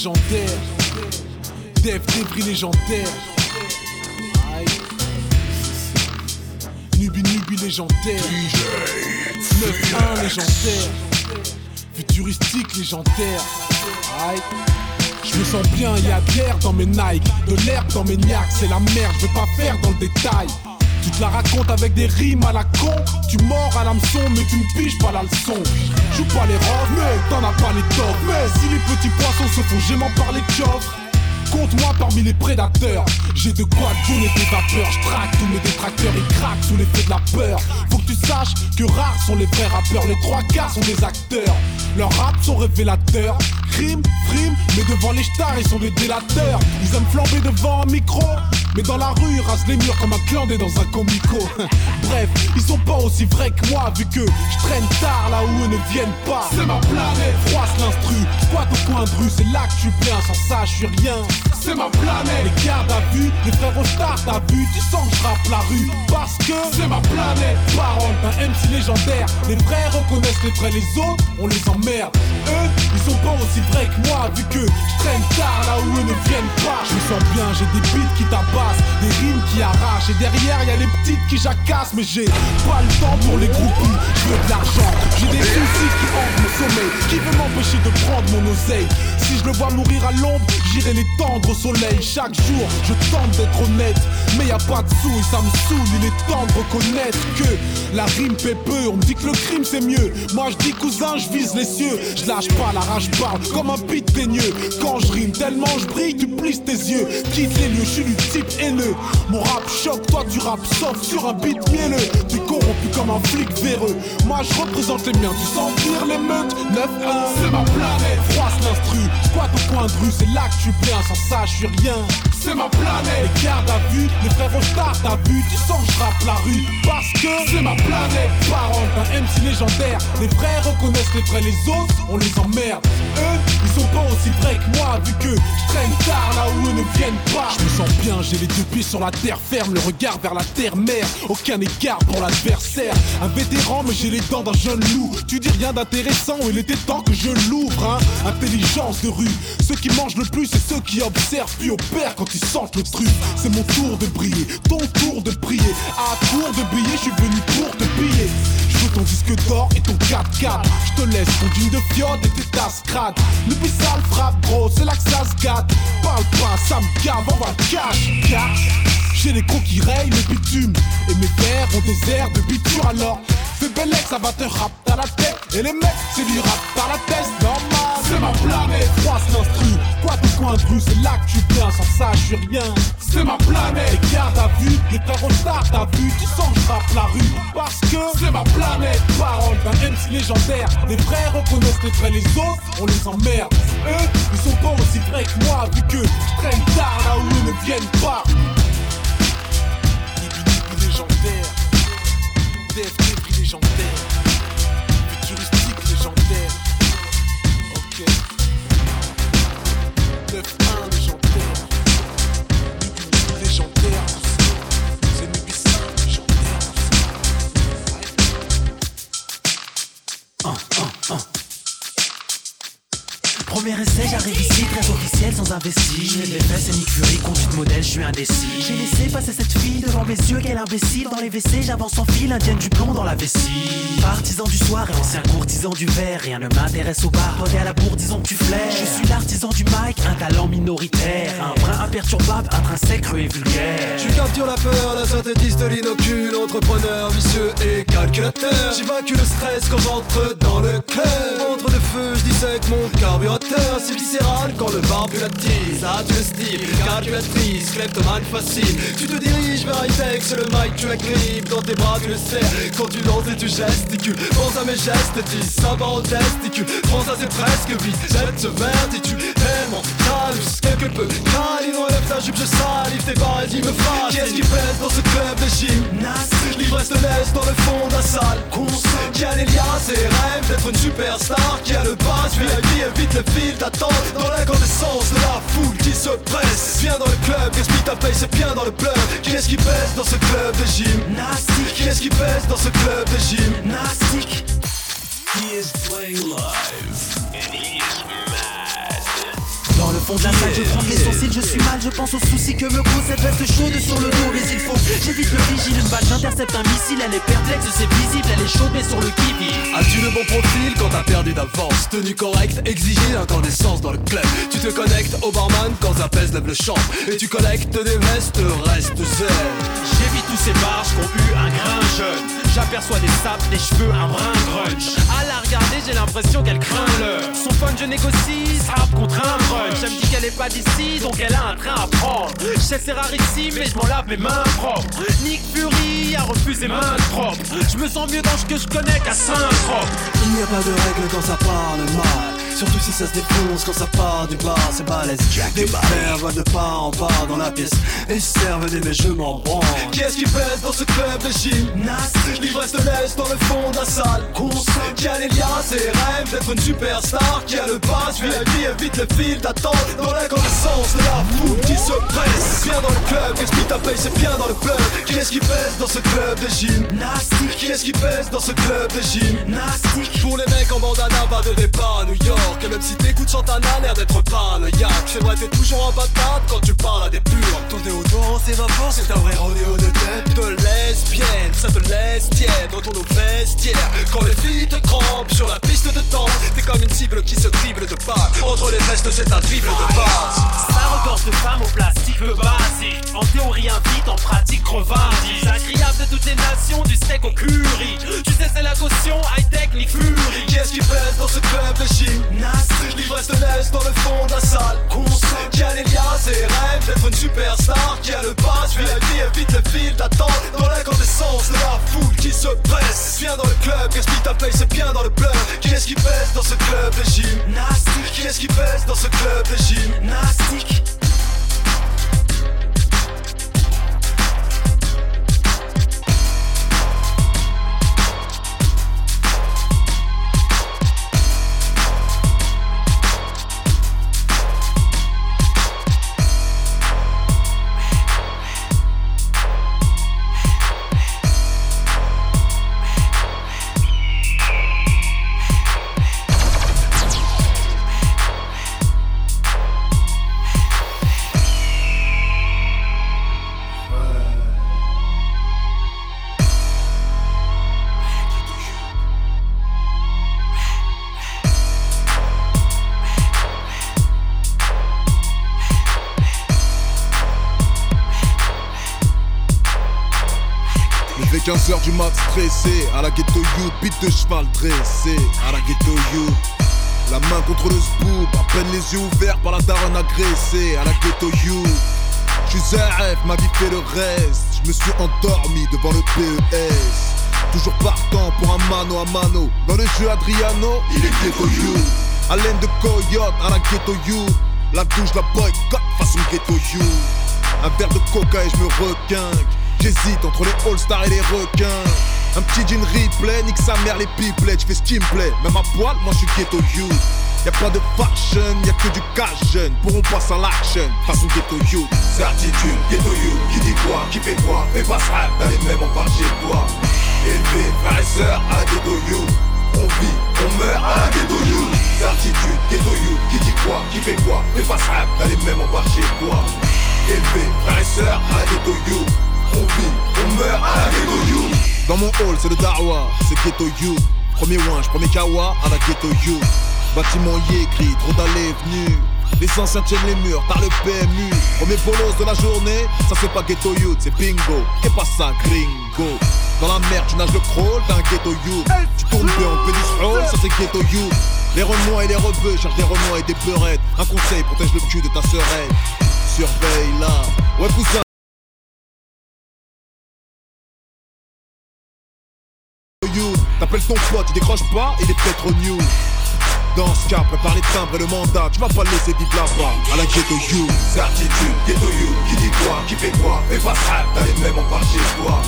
[SPEAKER 6] légendaire, Dev débris légendaire. Légendaire, 9-1 légendaire, futuristique légendaire. Aïe. Je me sens bien, y'a de l'air dans mes Nike, de l'herbe dans mes niaques, c'est la merde, je vais pas faire dans le détail. Tu te la racontes avec des rimes à la con Tu mords à l'hameçon mais tu ne piges pas la leçon Joue pas les roses mais t'en as pas les tops Mais si les petits poissons se font gément par les coffres Compte-moi parmi les prédateurs. J'ai de quoi donner des vapeurs. Je traque tous mes détracteurs. Ils craquent sous l'effet de la peur. Faut que tu saches que rares sont les vrais rappeurs. Les trois quarts sont des acteurs. Leurs raps sont révélateurs. Crime, frime, mais devant les stars ils sont des délateurs. Ils aiment flamber devant un micro mais dans la rue, ils les murs comme un clandé dans un comico. Bref, ils sont pas aussi vrais que moi, vu que je traîne tard là où eux ne viennent pas. C'est ma planète, froisse l'instru, squat au coin de rue, c'est là que suis bien, sans ça je suis rien. C'est ma planète, les gardes à vue, les frères au star, t'as vu, tu sens que je la rue, parce que c'est ma planète. Parole d'un MC légendaire, les vrais reconnaissent les vrais, les autres, on les emmerde. Eux, ils sont pas aussi vrais que moi, vu que je traîne tard là où eux ne viennent pas. Je me sens bien, j'ai des beats qui des rimes qui arrachent. Et derrière y a les petites qui jacassent. Mais j'ai pas le temps pour les groupies, je veux de l'argent, j'ai des soucis qui hantent mon sommeil, qui veut m'empêcher de prendre mon oseille. Si je le vois mourir à l'ombre, j'irai les tendre au soleil. Chaque jour, je tente d'être honnête, mais y a pas de sous et ça me saoule. Il est temps de reconnaître que la rime fait peu. On me dit que le crime c'est mieux. Moi je dis cousin, je vise les cieux. Je lâche pas, la rage parle comme un beat teigneux. Quand je rime tellement je brille, tu plisses tes yeux. Quitte les lieux, je suis du type haineux. Mon rap choque, toi tu rap sauf sur un beat mielleux. Tu corrompu comme un flic véreux. Moi je représente les miens, tu sens les meutes. 9-1, c'est ma planète. Froisse l'instru, squat au coin de rue, c'est là que suis bien. Sans ça, je suis rien. C'est ma planète. Les gardes à vue, les frères au stars, t'as vu, tu sens que je rappe la rue. Parce que c'est ma planète. Parole d'un MC légendaire. Les vrais reconnaissent les vrais, les autres, on les emmerde. Eux, ils sont pas aussi vrais que moi, vu que je traîne tard là où eux ne viennent pas. Je me sens bien, j'ai les deux pieds sur la terre ferme, le regard vers la terre-mère. Aucun écart pour l'adversaire. Un vétéran, mais j'ai les dents d'un jeune loup. Tu dis rien d'intéressant, il était temps que je l'ouvre, hein. Intelligence de rue. Ceux qui mangent le plus, c'est ceux qui observent puis opèrent quand ils sentent le truc. C'est mon tour de briller, ton tour de prier. À tour de briller, je suis venu pour te piller. Je veux ton disque d'or et ton 4x4. Je te laisse ton jean de fiode et tes tasses crades. Le sale frappe gros, c'est là que ça se gâte. Parle pas, ça me gave, on va cash, cash. J'ai les crocs qui rayent le bitume. Et mes verres ont des airs de biture alors. Fais bel ça va te rap dans la tête. Et les mecs, c'est du rap dans la tête, normal. C'est ma planète, croise l'instru. Quoi de coin de c'est là que tu viens. Sans ça, je rien. C'est ma planète. Les gars, t'as vu, les frères au stars, t'as vu? Tu sens que je la rue. Parce que c'est ma planète. Parole d'un MC légendaire. Les frères reconnaissent les vrais, les autres, on les emmerde. Eux, ils sont pas aussi vrais que moi, vu que je traîne tard là où ils ne viennent pas.
[SPEAKER 13] Mes j'avance en fil, indienne du plomb dans la vessie. Partisan du soir et ancien courtisan du verre, rien ne m'intéresse au bar. Toi, à la bourre, disons que tu flaires. Je suis l'artisan du mic, un talent minoritaire. Un brin imperturbable, intrinsèque, cru et vulgaire.
[SPEAKER 14] Tu captures la peur, la synthétiste de l'inocule, entrepreneur vicieux et calculateur. J'ai vaincu le stress quand j'entre dans le club. Entre de feu, je dissèque mon carburateur. C'est viscéral quand le barbu l'attise. Ah, tu le style, calculatrice, kleptomane facile. Tu te diriges vers Itex, le mic, tu dans tes bras, tu le serres. Quand tu danses et tu gesticules, pense à mes gestes, dis sympa en testicule. Prends ça, c'est presque vite, jette ce verticule. Tellement calus, quelque peu câline, enlève ta jupe, je salive tes paradis me fassent. Qu'est-ce qui pèse dans ce club de gymnase L'ivresse te laisse dans le fond de la salle. Console, qui a les liasses et rêve d'être une superstar. Qui a le pass, VIP, évite le fil d'attente. Dans l'incandescence de la foule qui se presse. Viens dans le club, gaspille ta paye, c'est bien dans le club. Qui est-ce qui pèse dans ce club de gymnastique? Qui est-ce qui pèse dans ce club de gymnastique?
[SPEAKER 13] He is playing live? Fond de la salle, je trempe les sourcils, je suis mal, je pense aux soucis que me cause cette veste chaude sur le dos. Mais il faut, j'évite le vigile, une balle, j'intercepte un missile, elle est perplexe, c'est visible, elle est chaude, mais sur le kiwi.
[SPEAKER 14] As-tu le bon profil quand t'as perdu d'avance? Tenue correcte, exigée, incandescence dans le club Tu te connectes au barman quand pèse, lève le champ Et tu collectes des vestes, reste zen
[SPEAKER 7] J'évite tous ces barges qui ont eu un grain jeune. J'aperçois des sapes, des cheveux, un brin grunge. À la regarder, j'ai l'impression qu'elle craint l'heure. Son fun, je négocie, rap contre un brunch. Qu'elle est pas d'ici, donc elle a un train à prendre. Je sais, c'est rarissime, mais je m'en lave mes mains propres. Nick Fury a refusé main propre. Je me sens mieux dans ce que je connais qu'à Saint-Trope.
[SPEAKER 14] Il n'y a pas de règle quand ça parle mal Surtout si ça se défonce quand ça part du bar, c'est balèze. Des volent de part en part dans la pièce Et servent des mais je m'en branle. Qui est-ce qui pèse dans ce club de gymnastique L'ivresse te laisse dans le fond de la salle Qui a les liasses et rêve d'être une superstar. Qui a le pass, VIP, évite le fil d'attente. Dans la connaissance de la foule qui se presse. Viens dans le club, explique ta paye, c'est bien dans le club. Qui est-ce qui pèse dans ce club de gymnastique? Qui est-ce qui pèse dans ce club de gymnastique? Pour les mecs en bandana, pas de départ à New York que même si t'écoutes Santana, l'air d'être paranoïaque C'est vrai, t'es toujours en patate quand tu parles à des purs Ton déodorant s'évapore, c'est un vrai rodéo de tête De lesbienne, ça te laisse tiède dans ton eau vestiaire Quand les filles te crampent sur la piste de danse T'es comme une cible qui se dribble de pas Entre les vestes, c'est un dribble de base
[SPEAKER 7] Ça recorge de femmes au plastique, le basique. En théorie invite, en pratique crevardise. Agréable de toutes les nations, du steak au curry. Tu sais, c'est la caution high-tech, ni fury.
[SPEAKER 14] Qui est-ce qui pèse dans ce club de gymnastique L'ivresse te laisse dans le fond de la salle. Console Qui a les liasses et rêve d'être une superstar Qui a le pass, VIP, évite le fil d'attente. Dans l'incandescence de la foule qui se presse Viens dans le club, gaspille ta paye, c'est bien dans le bleu. Qui est-ce qui pèse dans ce club de gymnastique? Qui est-ce qui pèse dans ce club de gymnastique?
[SPEAKER 15] 15h du mat stressé, à la ghetto you, bite de cheval dressé, à la ghetto you. La main contre le scoop, à peine les yeux ouverts par la daronne agressée, à la ghetto you. J'suis rêve, ma vie fait le reste. Je me suis endormi devant le PES. Toujours partant pour un mano à mano. Dans le jeu Adriano, il est ghetto you. Haleine de coyote à la ghetto you. La douche, la boycott façon ghetto you. Un verre de coca et je me requinque. J'hésite entre les All-Stars et les requins. Un petit jean replay, nique sa mère les pipelets, j'fais ce qui me plaît. Même à poil, moi j'suis ghetto you. Y'a pas de fashion, y'a que du cash jeune. Pourront passer à l'action, façon ghetto you.
[SPEAKER 16] Certitude, ghetto you, qui dit quoi, qui fait quoi, fais pas ça, t'as les mêmes en chez toi. Élevé, frères et sœurs, à ghetto you. On vit, on meurt à ghetto you. Certitude, ghetto you, qui dit quoi, qui fait quoi, fais pas ça, t'as les mêmes en chez toi. Élevé, frères et sœurs, à ghetto you. On meurt à la ghetto you.
[SPEAKER 15] Dans mon hall, c'est le Darwa, c'est ghetto you. Premier winch, premier kawa, à la ghetto you. Bâtiment écrit, trop d'allées venues. Les anciens tiennent les murs, par le PMU. Premier bolos de la journée, ça c'est pas ghetto youth, c'est bingo. Et pas ça, gringo. Dans la merde, tu nages le crawl, t'as un ghetto youth. Tu tournes on fait du stroll, ça c'est ghetto youth. Les renois et les rebeux cherchent des renois et des peurettes. Un conseil, protège le cul de ta sœurette. Surveille là. Ouais, cousin. You, T'appelles ton pote, il décroche pas, il est peut-être au news. Dans ce cas, prépare les timbres et le mandat, tu vas pas le laisser vivre là-bas, à la ghetto you.
[SPEAKER 16] Certitude, ghetto you, qui dit quoi, qui fait quoi, fais pas ça, t'as les mêmes en part chez toi.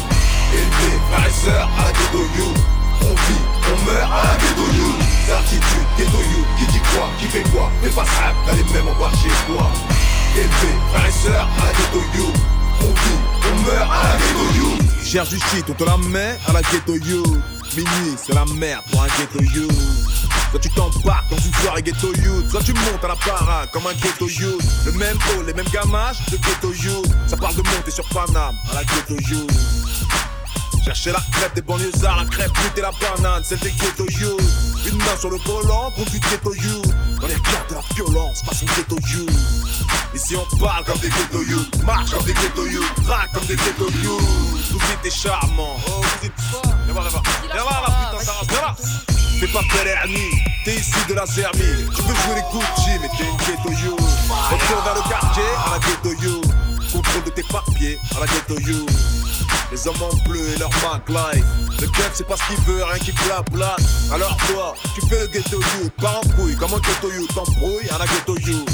[SPEAKER 16] Élevé, frères et sœurs, à la ghetto you. On vit, on meurt à la ghetto you. Certitude, ghetto you, qui dit quoi, qui fait quoi, fais pas ça, t'as les mêmes en part chez toi. Élevé, frères et sœurs, à la ghetto you. On vit, on meurt à la ghetto you.
[SPEAKER 15] Cherche du shit, on te la met à la ghetto you. Minuit, c'est la merde pour un ghetto you. Quand tu t'embarques dans une soirée ghetto youth, soit tu montes à la parade comme un ghetto youth. Le même haut, les mêmes gamages de ghetto youth. Ça parle de monter sur Paname à la ghetto youth. Chercher la crêpe des banlieusards, la crêpe pute et la banane, celle des ghetto youth. Une main sur le volant, conduit ghetto youth. Dans les regards de la violence, façon ghetto youth. Ici on parle comme des ghetto youth, marche comme des ghetto youth, traque comme des ghetto youth. Vous êtes charmants, oh vous êtes. Viens voir, viens voir, viens voir la putain, viens là. T'es pas Pellerni, t'es ici de la Serbie. Tu peux jouer les Gucci mais t'es une ghetto you Retour vers le quartier à la ghetto you Contrôle de tes papiers à la ghetto you Les hommes en bleu et leur Mac life Le keuf c'est pas ce qu'il veut, rien qui blabla Alors toi, tu fais le ghetto you Pas en couille, comme un ghetto you T'embrouilles à la ghetto you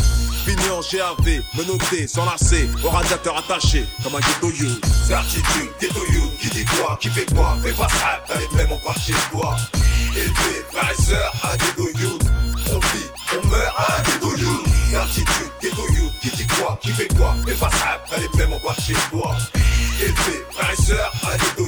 [SPEAKER 15] Pignon, GAV, menotté, s'enlacer Au radiateur attaché, comme un ghetto you
[SPEAKER 16] Certitude, ghetto you, qui dit quoi, qui fait quoi, fais pas ça, t'as les mêmes en chez toi. Élevé, frères et à ghetto you. On vit, on meurt à ghetto you. Certitude, ghetto you, qui dit quoi, qui fait quoi, fais pas ça, t'as les mêmes en chez toi. Élevé, frères et sœurs, à ghetto you.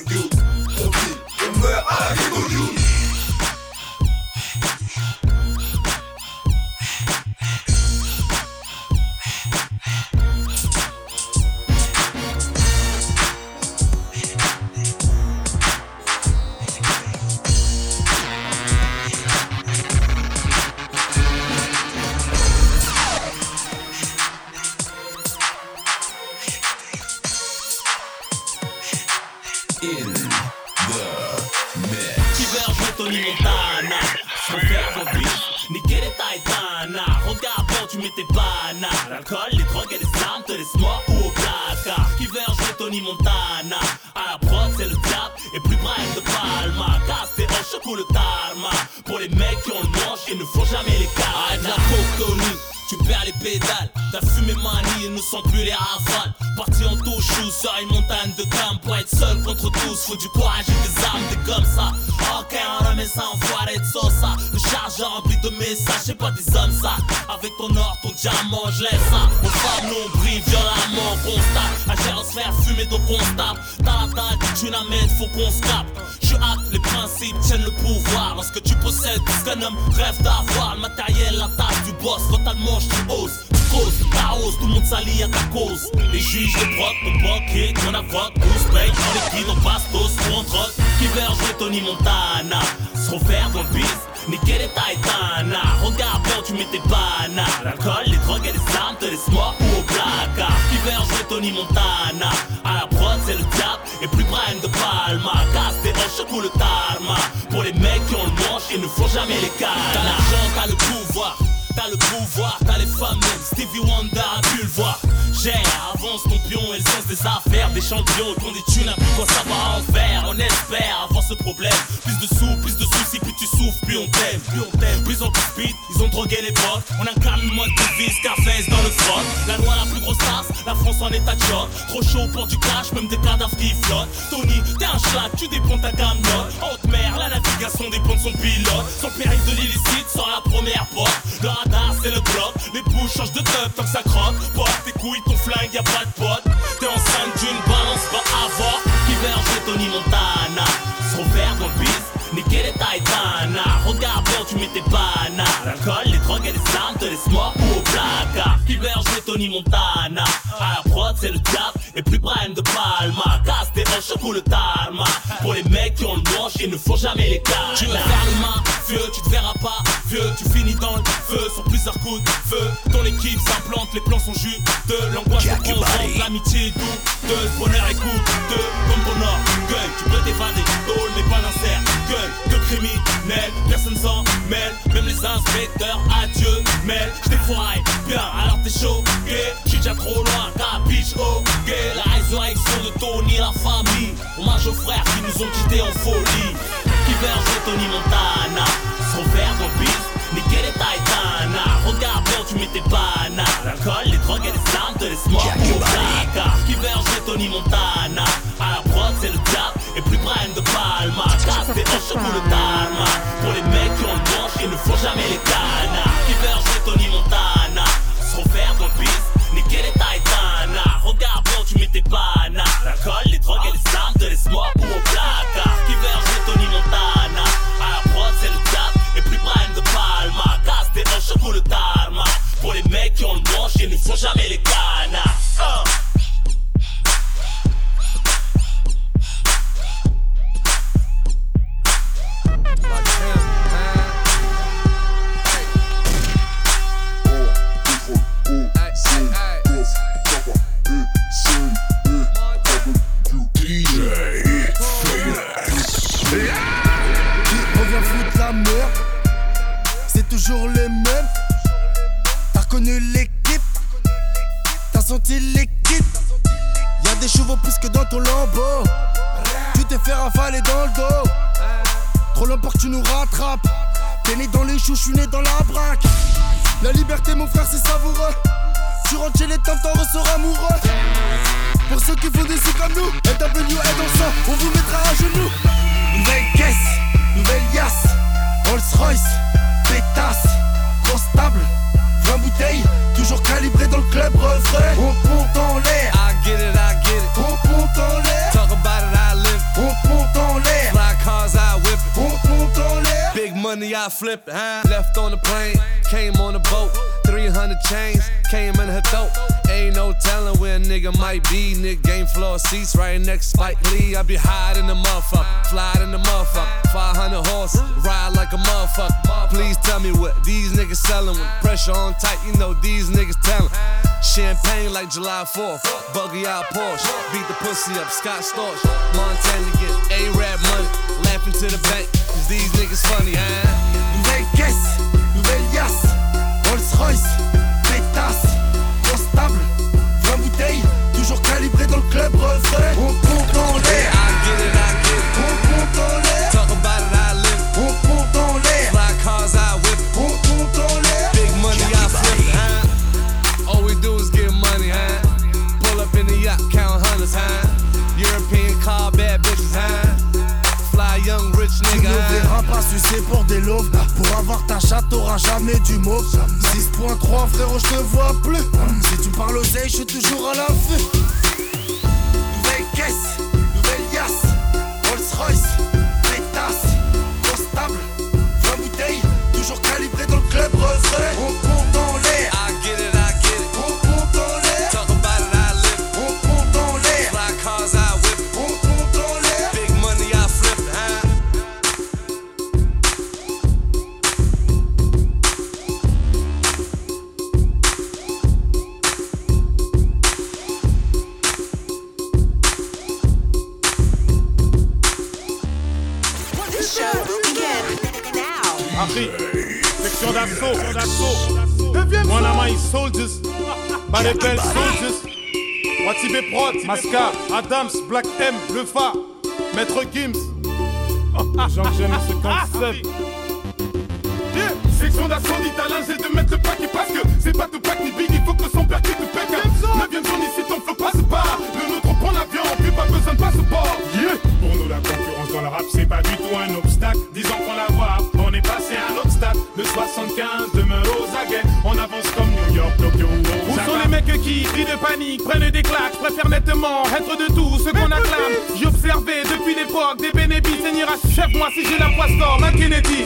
[SPEAKER 7] Au placard. Qui Tony Montana, à la prod, c'est le diable, et plus Brian de Palma.
[SPEAKER 16] coule le tarma. Pour les mecs qui ont le manche et ne font jamais les cas. T'as l'argent, t'as le pouvoir. T'as le pouvoir, t'as les femmes, Stevie Wonder a pu le voir. J'ai avance ton pion et le sens des affaires, des champions qui ont des thunes, quand ça va en faire. On espère avoir ce problème. Plus de sous, plus de soucis, plus tu souffres, plus on t'aime, plus on t'aime. Plus on te speed, ils ont drogué les potes. On incarne le mode de vie, Scarface dans le froc. La loi la plus grosse tasse, la France en état de choc. Trop chaud pour du cash, même des cadavres qui flottent. Tony, t'es un schlag, tu dépends ta gamme Haute mer, la navigation dépend de son pilote. Son périph' de l'illicite sort la première porte. C'est le bloc. Les bouches changent de teuf tant que ça croque. Porte tes couilles, ton flingue, y'a pas de pote. T'es enceinte d'une balance, va avoir. Qui verge Tony Montana. Se refaire dans le bis, niquer les Titana. Regarde bien, tu mets tes bananes. L'alcool, les drogues et les armes te laissent mort ou au placard. Qui verge Tony Montana. À la prod, c'est le diable. Et plus Brian de Palma. Casse tes roches, coule le tarma. Pour les mecs qui ont le manche et ne font jamais les cas. Tu vas faire vieux, tu te verras pas. Vieux, tu finis dans le feu sur plusieurs coups de feu. Ton équipe s'implante, les plans sont juteux. L'angoisse te concentre, l'amitié douteuse. Bonheur et coûteux, comme ton orgueil. Tu peux t'évader, tôle n'est pas d'un cercueil. De criminels, personne s'en mêle. Même les inspecteurs, adieu, mêle. Foiré, bien, alors t'es choqué. Déjà trop loin, capiche, ok. La résurrection de Tony, la famille. Hommage aux frères qui nous ont quittés en folie. Qui verge Tony Montana. Refaire dans le bif, niquer les Titana. Regarde bien, tu mets tes bananes. L'alcool, les drogues et les armes te laissent mort au placard. Qui verge Tony Montana. À la prod, c'est le diable. Et plus Brian de Palma. Casse tes hanches pour le. Pour les mecs qui ont le et ne font jamais les
[SPEAKER 17] Buggy out Porsche. Beat the pussy up, Scott Storch. Montana get A-Rap money. Laughing to the bank. Cause these niggas funny, huh?
[SPEAKER 18] Nouvelle caisse, nouvelle yasse, Rolls Royce, pétasse, grosse table, 20 bouteilles, toujours calibré dans le club refrain. On monte en l'air, pour des loaves Pour avoir ta chatte t'auras jamais du mauve 6.3 frérot je te vois plus. Si tu parles oseille je suis toujours à l'affût. Nouvelle caisse, nouvelle yasse Rolls Royce, pétasse, grosse table 20 bouteilles, toujours calibré dans le club refrain
[SPEAKER 19] Adams, Black M, Le Fa, Maître Gims. Jean j'aime ce concept. Yeah. Section d'assaut d'Italien, j'ai de mettre le paquet parce que c'est pas tout pack ni big, il faut que son père qui te pète. Neuvième zone ici, ton flow passe pas. Le nôtre prend l'avion, plus pas besoin de passeport. Yeah. Pour nous, la concurrence dans le rap, c'est pas du tout un obstacle. De panique, prennent des claques, préfère nettement être de tout ce qu'on acclame. J'ai observé depuis l'époque des bénéfices, seigneur chef moi si j'ai la poisse d'or, ma Kennedy.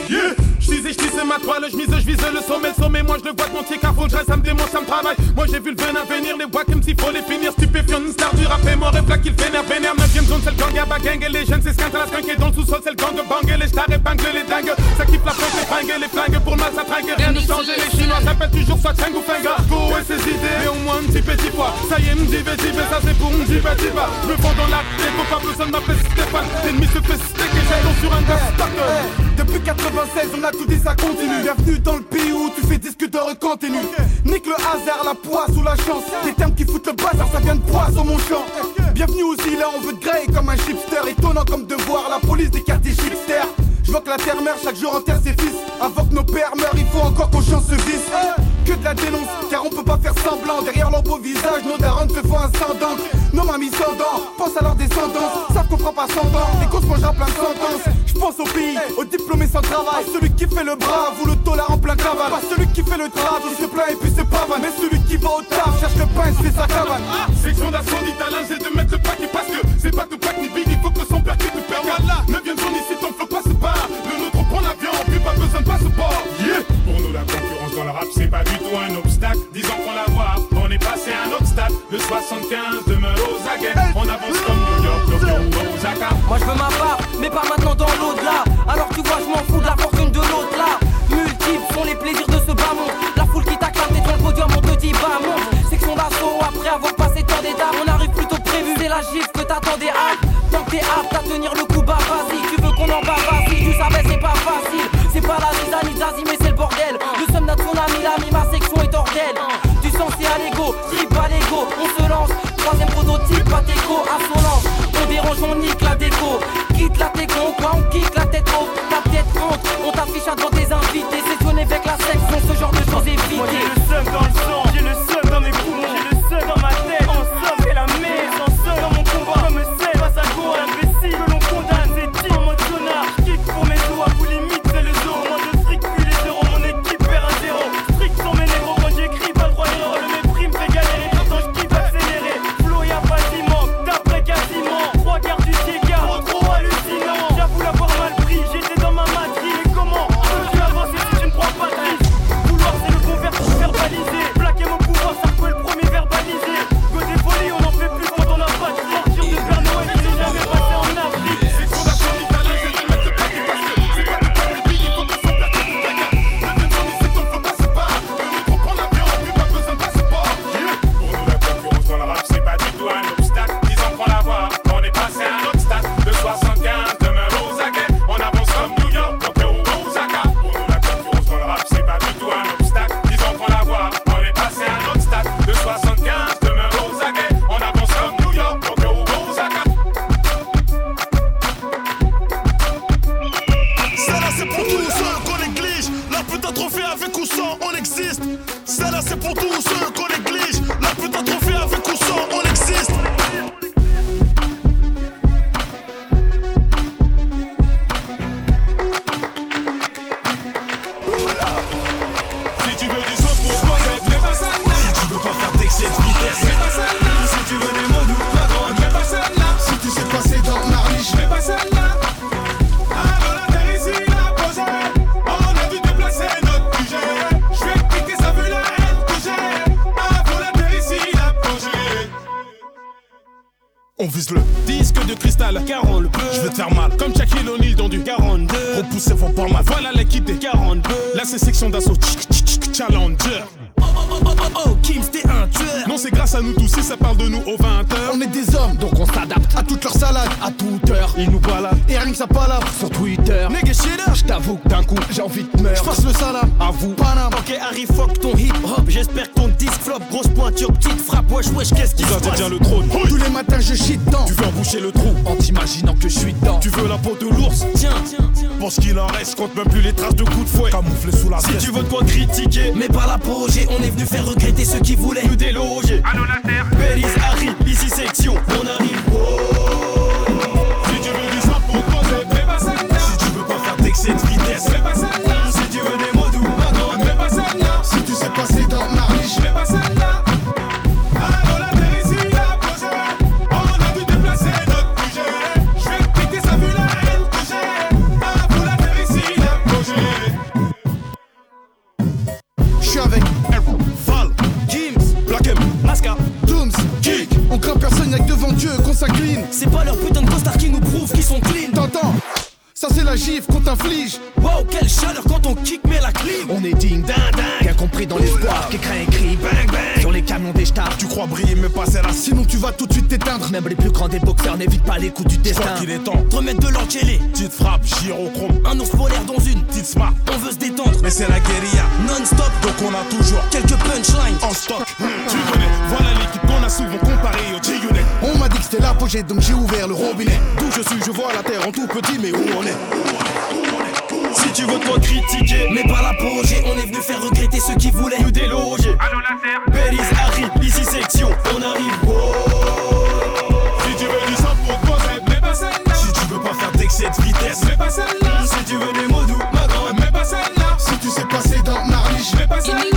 [SPEAKER 19] Je disais, je tisse ma toile, je mise, je vise le sommet, le sommet. Moi je le vois de mon pied, car faut que ça me démontre, ça me travaille. Moi j'ai vu le venin venir, les voix comme s'il faut les finir. Stupéfiant, une star du rap est mort et qu'il vénère, vénère. 9ème zone, c'est le gang, y'a gang et les jeunes, c'est ce qu'un la skunk et dans le sous-sol, c'est le gang bang et les stars épinglent les dingues. Ça kiffe la fête, les les flingues, pour mal ça tringue, rien ne change. Les chinois s'appellent toujours soit Cheng ou Fenga. Go et ses idées, mais au moins un petit petit fois. Ça y est, m'dive, dive, ça c'est pour m'dive, dive. Je me vends dans la tête, faut pas besoin de m'appeler Stéphane. L'ennemi se fait steak et j'ai sur un gars
[SPEAKER 20] Depuis 96, on a tout dit, ça continue. Bienvenue dans le pays où tu fais disque d'or et continue. Nique le hasard, la poisse ou la chance. Des termes qui foutent le bazar, ça vient de sur mon champ. Bienvenue aussi là, on veut de comme un chipster. Étonnant comme devoir, la police des quartiers chipsters. Je vois que la terre meurt, chaque jour enterre ses fils. Avant que nos pères meurent, il faut encore qu'on change ce vice. Que de la dénonce, car on peut pas faire semblant. Derrière leur beau visage, nos darons se font sang Nos mamies sans dents, pense à leur descendance. Savent qu'on fera pas sans dents, et qu'on se mangera plein de sentences. Je pense au pays, aux diplômés sans travail. Celui qui fait le brave ou le dollar en plein cavale. Pas celui qui fait le travail, qui se plaint et puis se pavane. Mais celui qui va au taf, cherche le pain et se fait sa cabane.
[SPEAKER 19] Section d'assaut d'Italien, j'ai de mettre le paquet parce que c'est pas tout pack ni big, il faut que son père qui te perd. Neuvième zone ici, ton flow passe pas. Pas besoin de passeport. Yeah. Pour nous, la concurrence dans le rap, c'est pas du tout un obstacle. Disons qu'on la voit, on est passé à un autre stade. Le 75 demeure aux aguets, on avance comme New York, Tokyo ou Osaka.
[SPEAKER 21] Moi je veux ma part, mais pas maintenant dans l'au-delà. Alors tu vois, je m'en fous de la fortune de l'autre là. Multiples sont les plaisirs de ce bas monde. La foule qui t'acclame, t'es le podium, on te dit bah monte. Section d'assaut, après avoir passé tant d'étapes, on arrive plutôt prévu. C'est la gifle que t'attendais hâte. Tant que t'es apte à tenir le coup, pas la Zizan ni Zazie, mais c'est le bordel. Nous sommes notre ami, l'ami, ma section est hors d'elle. Du sens c'est à l'ego, trip à l'ego. On se lance, troisième prototype, pas d'écho, insolence. On dérange, on nique la déco. Quitte la déco, on kick la tête haute. Ta tête honte, on t'affiche devant tes invités. C'est sonné avec la section, ce genre de choses évitées.
[SPEAKER 19] Section d'assaut. Tchic, tchic, tchic, Challenger.
[SPEAKER 14] Oh, Kim, t'es un tueur.
[SPEAKER 19] Non, c'est grâce à nous tous si ça parle de nous aux 20h.
[SPEAKER 20] On est des hommes, donc on s'adapte à toutes leurs salades, à toute heure.
[SPEAKER 19] Ils nous baladent.
[SPEAKER 20] Et rien que ça palabre sur Twitter.
[SPEAKER 14] Nigga, shit.
[SPEAKER 20] Je t'avoue que d'un coup, j'ai envie de meurtre. Je passe le salam, à vous, Panam.
[SPEAKER 14] Ok, Harry, fuck ton hip hop. J'espère que ton disque flop, grosse pointure, petite frappe. Wesh, wesh, qu'est-ce qui se passe?
[SPEAKER 19] bien le trône.
[SPEAKER 20] Tous les matins, je chie dedans.
[SPEAKER 19] Tu veux emboucher le trou
[SPEAKER 20] En t'imaginant que je suis dedans.
[SPEAKER 19] Tu veux la peau de Pour ce qu'il en reste, compte même plus les traces de coups de fouet.
[SPEAKER 1] Camouflé sous la
[SPEAKER 19] Si
[SPEAKER 1] veste.
[SPEAKER 19] tu veux de quoi critiquer,
[SPEAKER 14] Mais par l'apogée, on est venu faire regretter ceux qui voulaient
[SPEAKER 19] nous déloger.
[SPEAKER 2] Allô la
[SPEAKER 20] les
[SPEAKER 14] coups du destin.
[SPEAKER 19] qu'il est temps.
[SPEAKER 14] Te remettre de l'enquêlé,
[SPEAKER 19] Petite frappe, gyrochrome,
[SPEAKER 14] un ours polaire dans une.
[SPEAKER 19] petite smart.
[SPEAKER 14] On veut se détendre,
[SPEAKER 19] Mais c'est la guérilla,
[SPEAKER 14] non-stop.
[SPEAKER 19] donc on a toujours
[SPEAKER 14] Quelques punchlines.
[SPEAKER 19] en stock. Tu connais, voilà l'équipe qu'on a souvent comparée au G-Unit.
[SPEAKER 20] On m'a dit que c'était l'apogée, donc j'ai ouvert le robinet.
[SPEAKER 19] D'où je suis, je vois la terre en tout petit, mais où on est?
[SPEAKER 14] Si tu veux toi critiquer, mais par l'apogée, on est venu faire regretter ceux qui voulaient nous déloger.
[SPEAKER 2] Allô la terre
[SPEAKER 14] Bélis, Harry, ici section, on arrive.
[SPEAKER 19] De vitesse, mais pas celle-là. Si tu veux des mots doux, ma grande, mais pas celle-là.
[SPEAKER 20] Si tu sais passer dans ma riche,
[SPEAKER 19] Mais pas celle-là.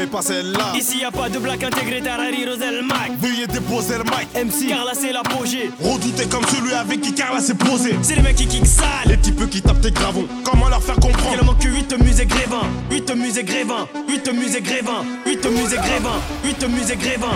[SPEAKER 19] Mets pas celle-là.
[SPEAKER 14] Ici y a pas de blague intégrée, Tarari, Rosel, Mac.
[SPEAKER 19] Veuillez déposer le mic.
[SPEAKER 14] MC, car là c'est l'apogée.
[SPEAKER 19] Redouté comme celui avec qui Carla s'est posé.
[SPEAKER 14] C'est les mecs qui kick sale.
[SPEAKER 19] Les types qui tapent tes gravons. Comment leur faire comprendre?
[SPEAKER 14] Il manque 8 musées grévin, 8 musées grévin, 8 musées grévin, 8 musées grévin, 8 musées grévin.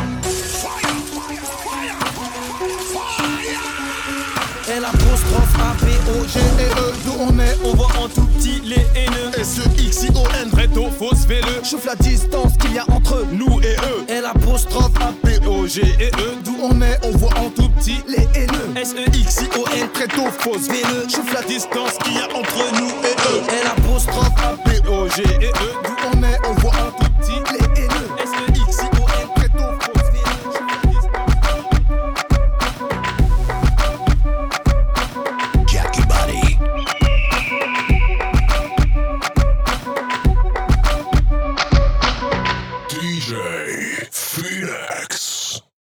[SPEAKER 14] Apostrophe A P O G
[SPEAKER 20] et E, d'où on est,
[SPEAKER 14] On voit en tout petit les haineux.
[SPEAKER 19] S-E-X-I-O-N. Très tôt, fausse, fais-le.
[SPEAKER 20] chauffe la distance qu'il y a entre
[SPEAKER 19] Nous et eux.
[SPEAKER 14] L apostrophe A
[SPEAKER 19] P-O-G et eux.
[SPEAKER 20] d'où on est, on voit en tout petit les haineux.
[SPEAKER 14] S E X I O N
[SPEAKER 19] tôt, fausse,
[SPEAKER 14] fais-le.
[SPEAKER 19] Chauffe la distance qu'il y a entre nous et eux.
[SPEAKER 14] L apostrophe A
[SPEAKER 19] P-O-G et eux.
[SPEAKER 20] D'où on est, on voit en tout petit les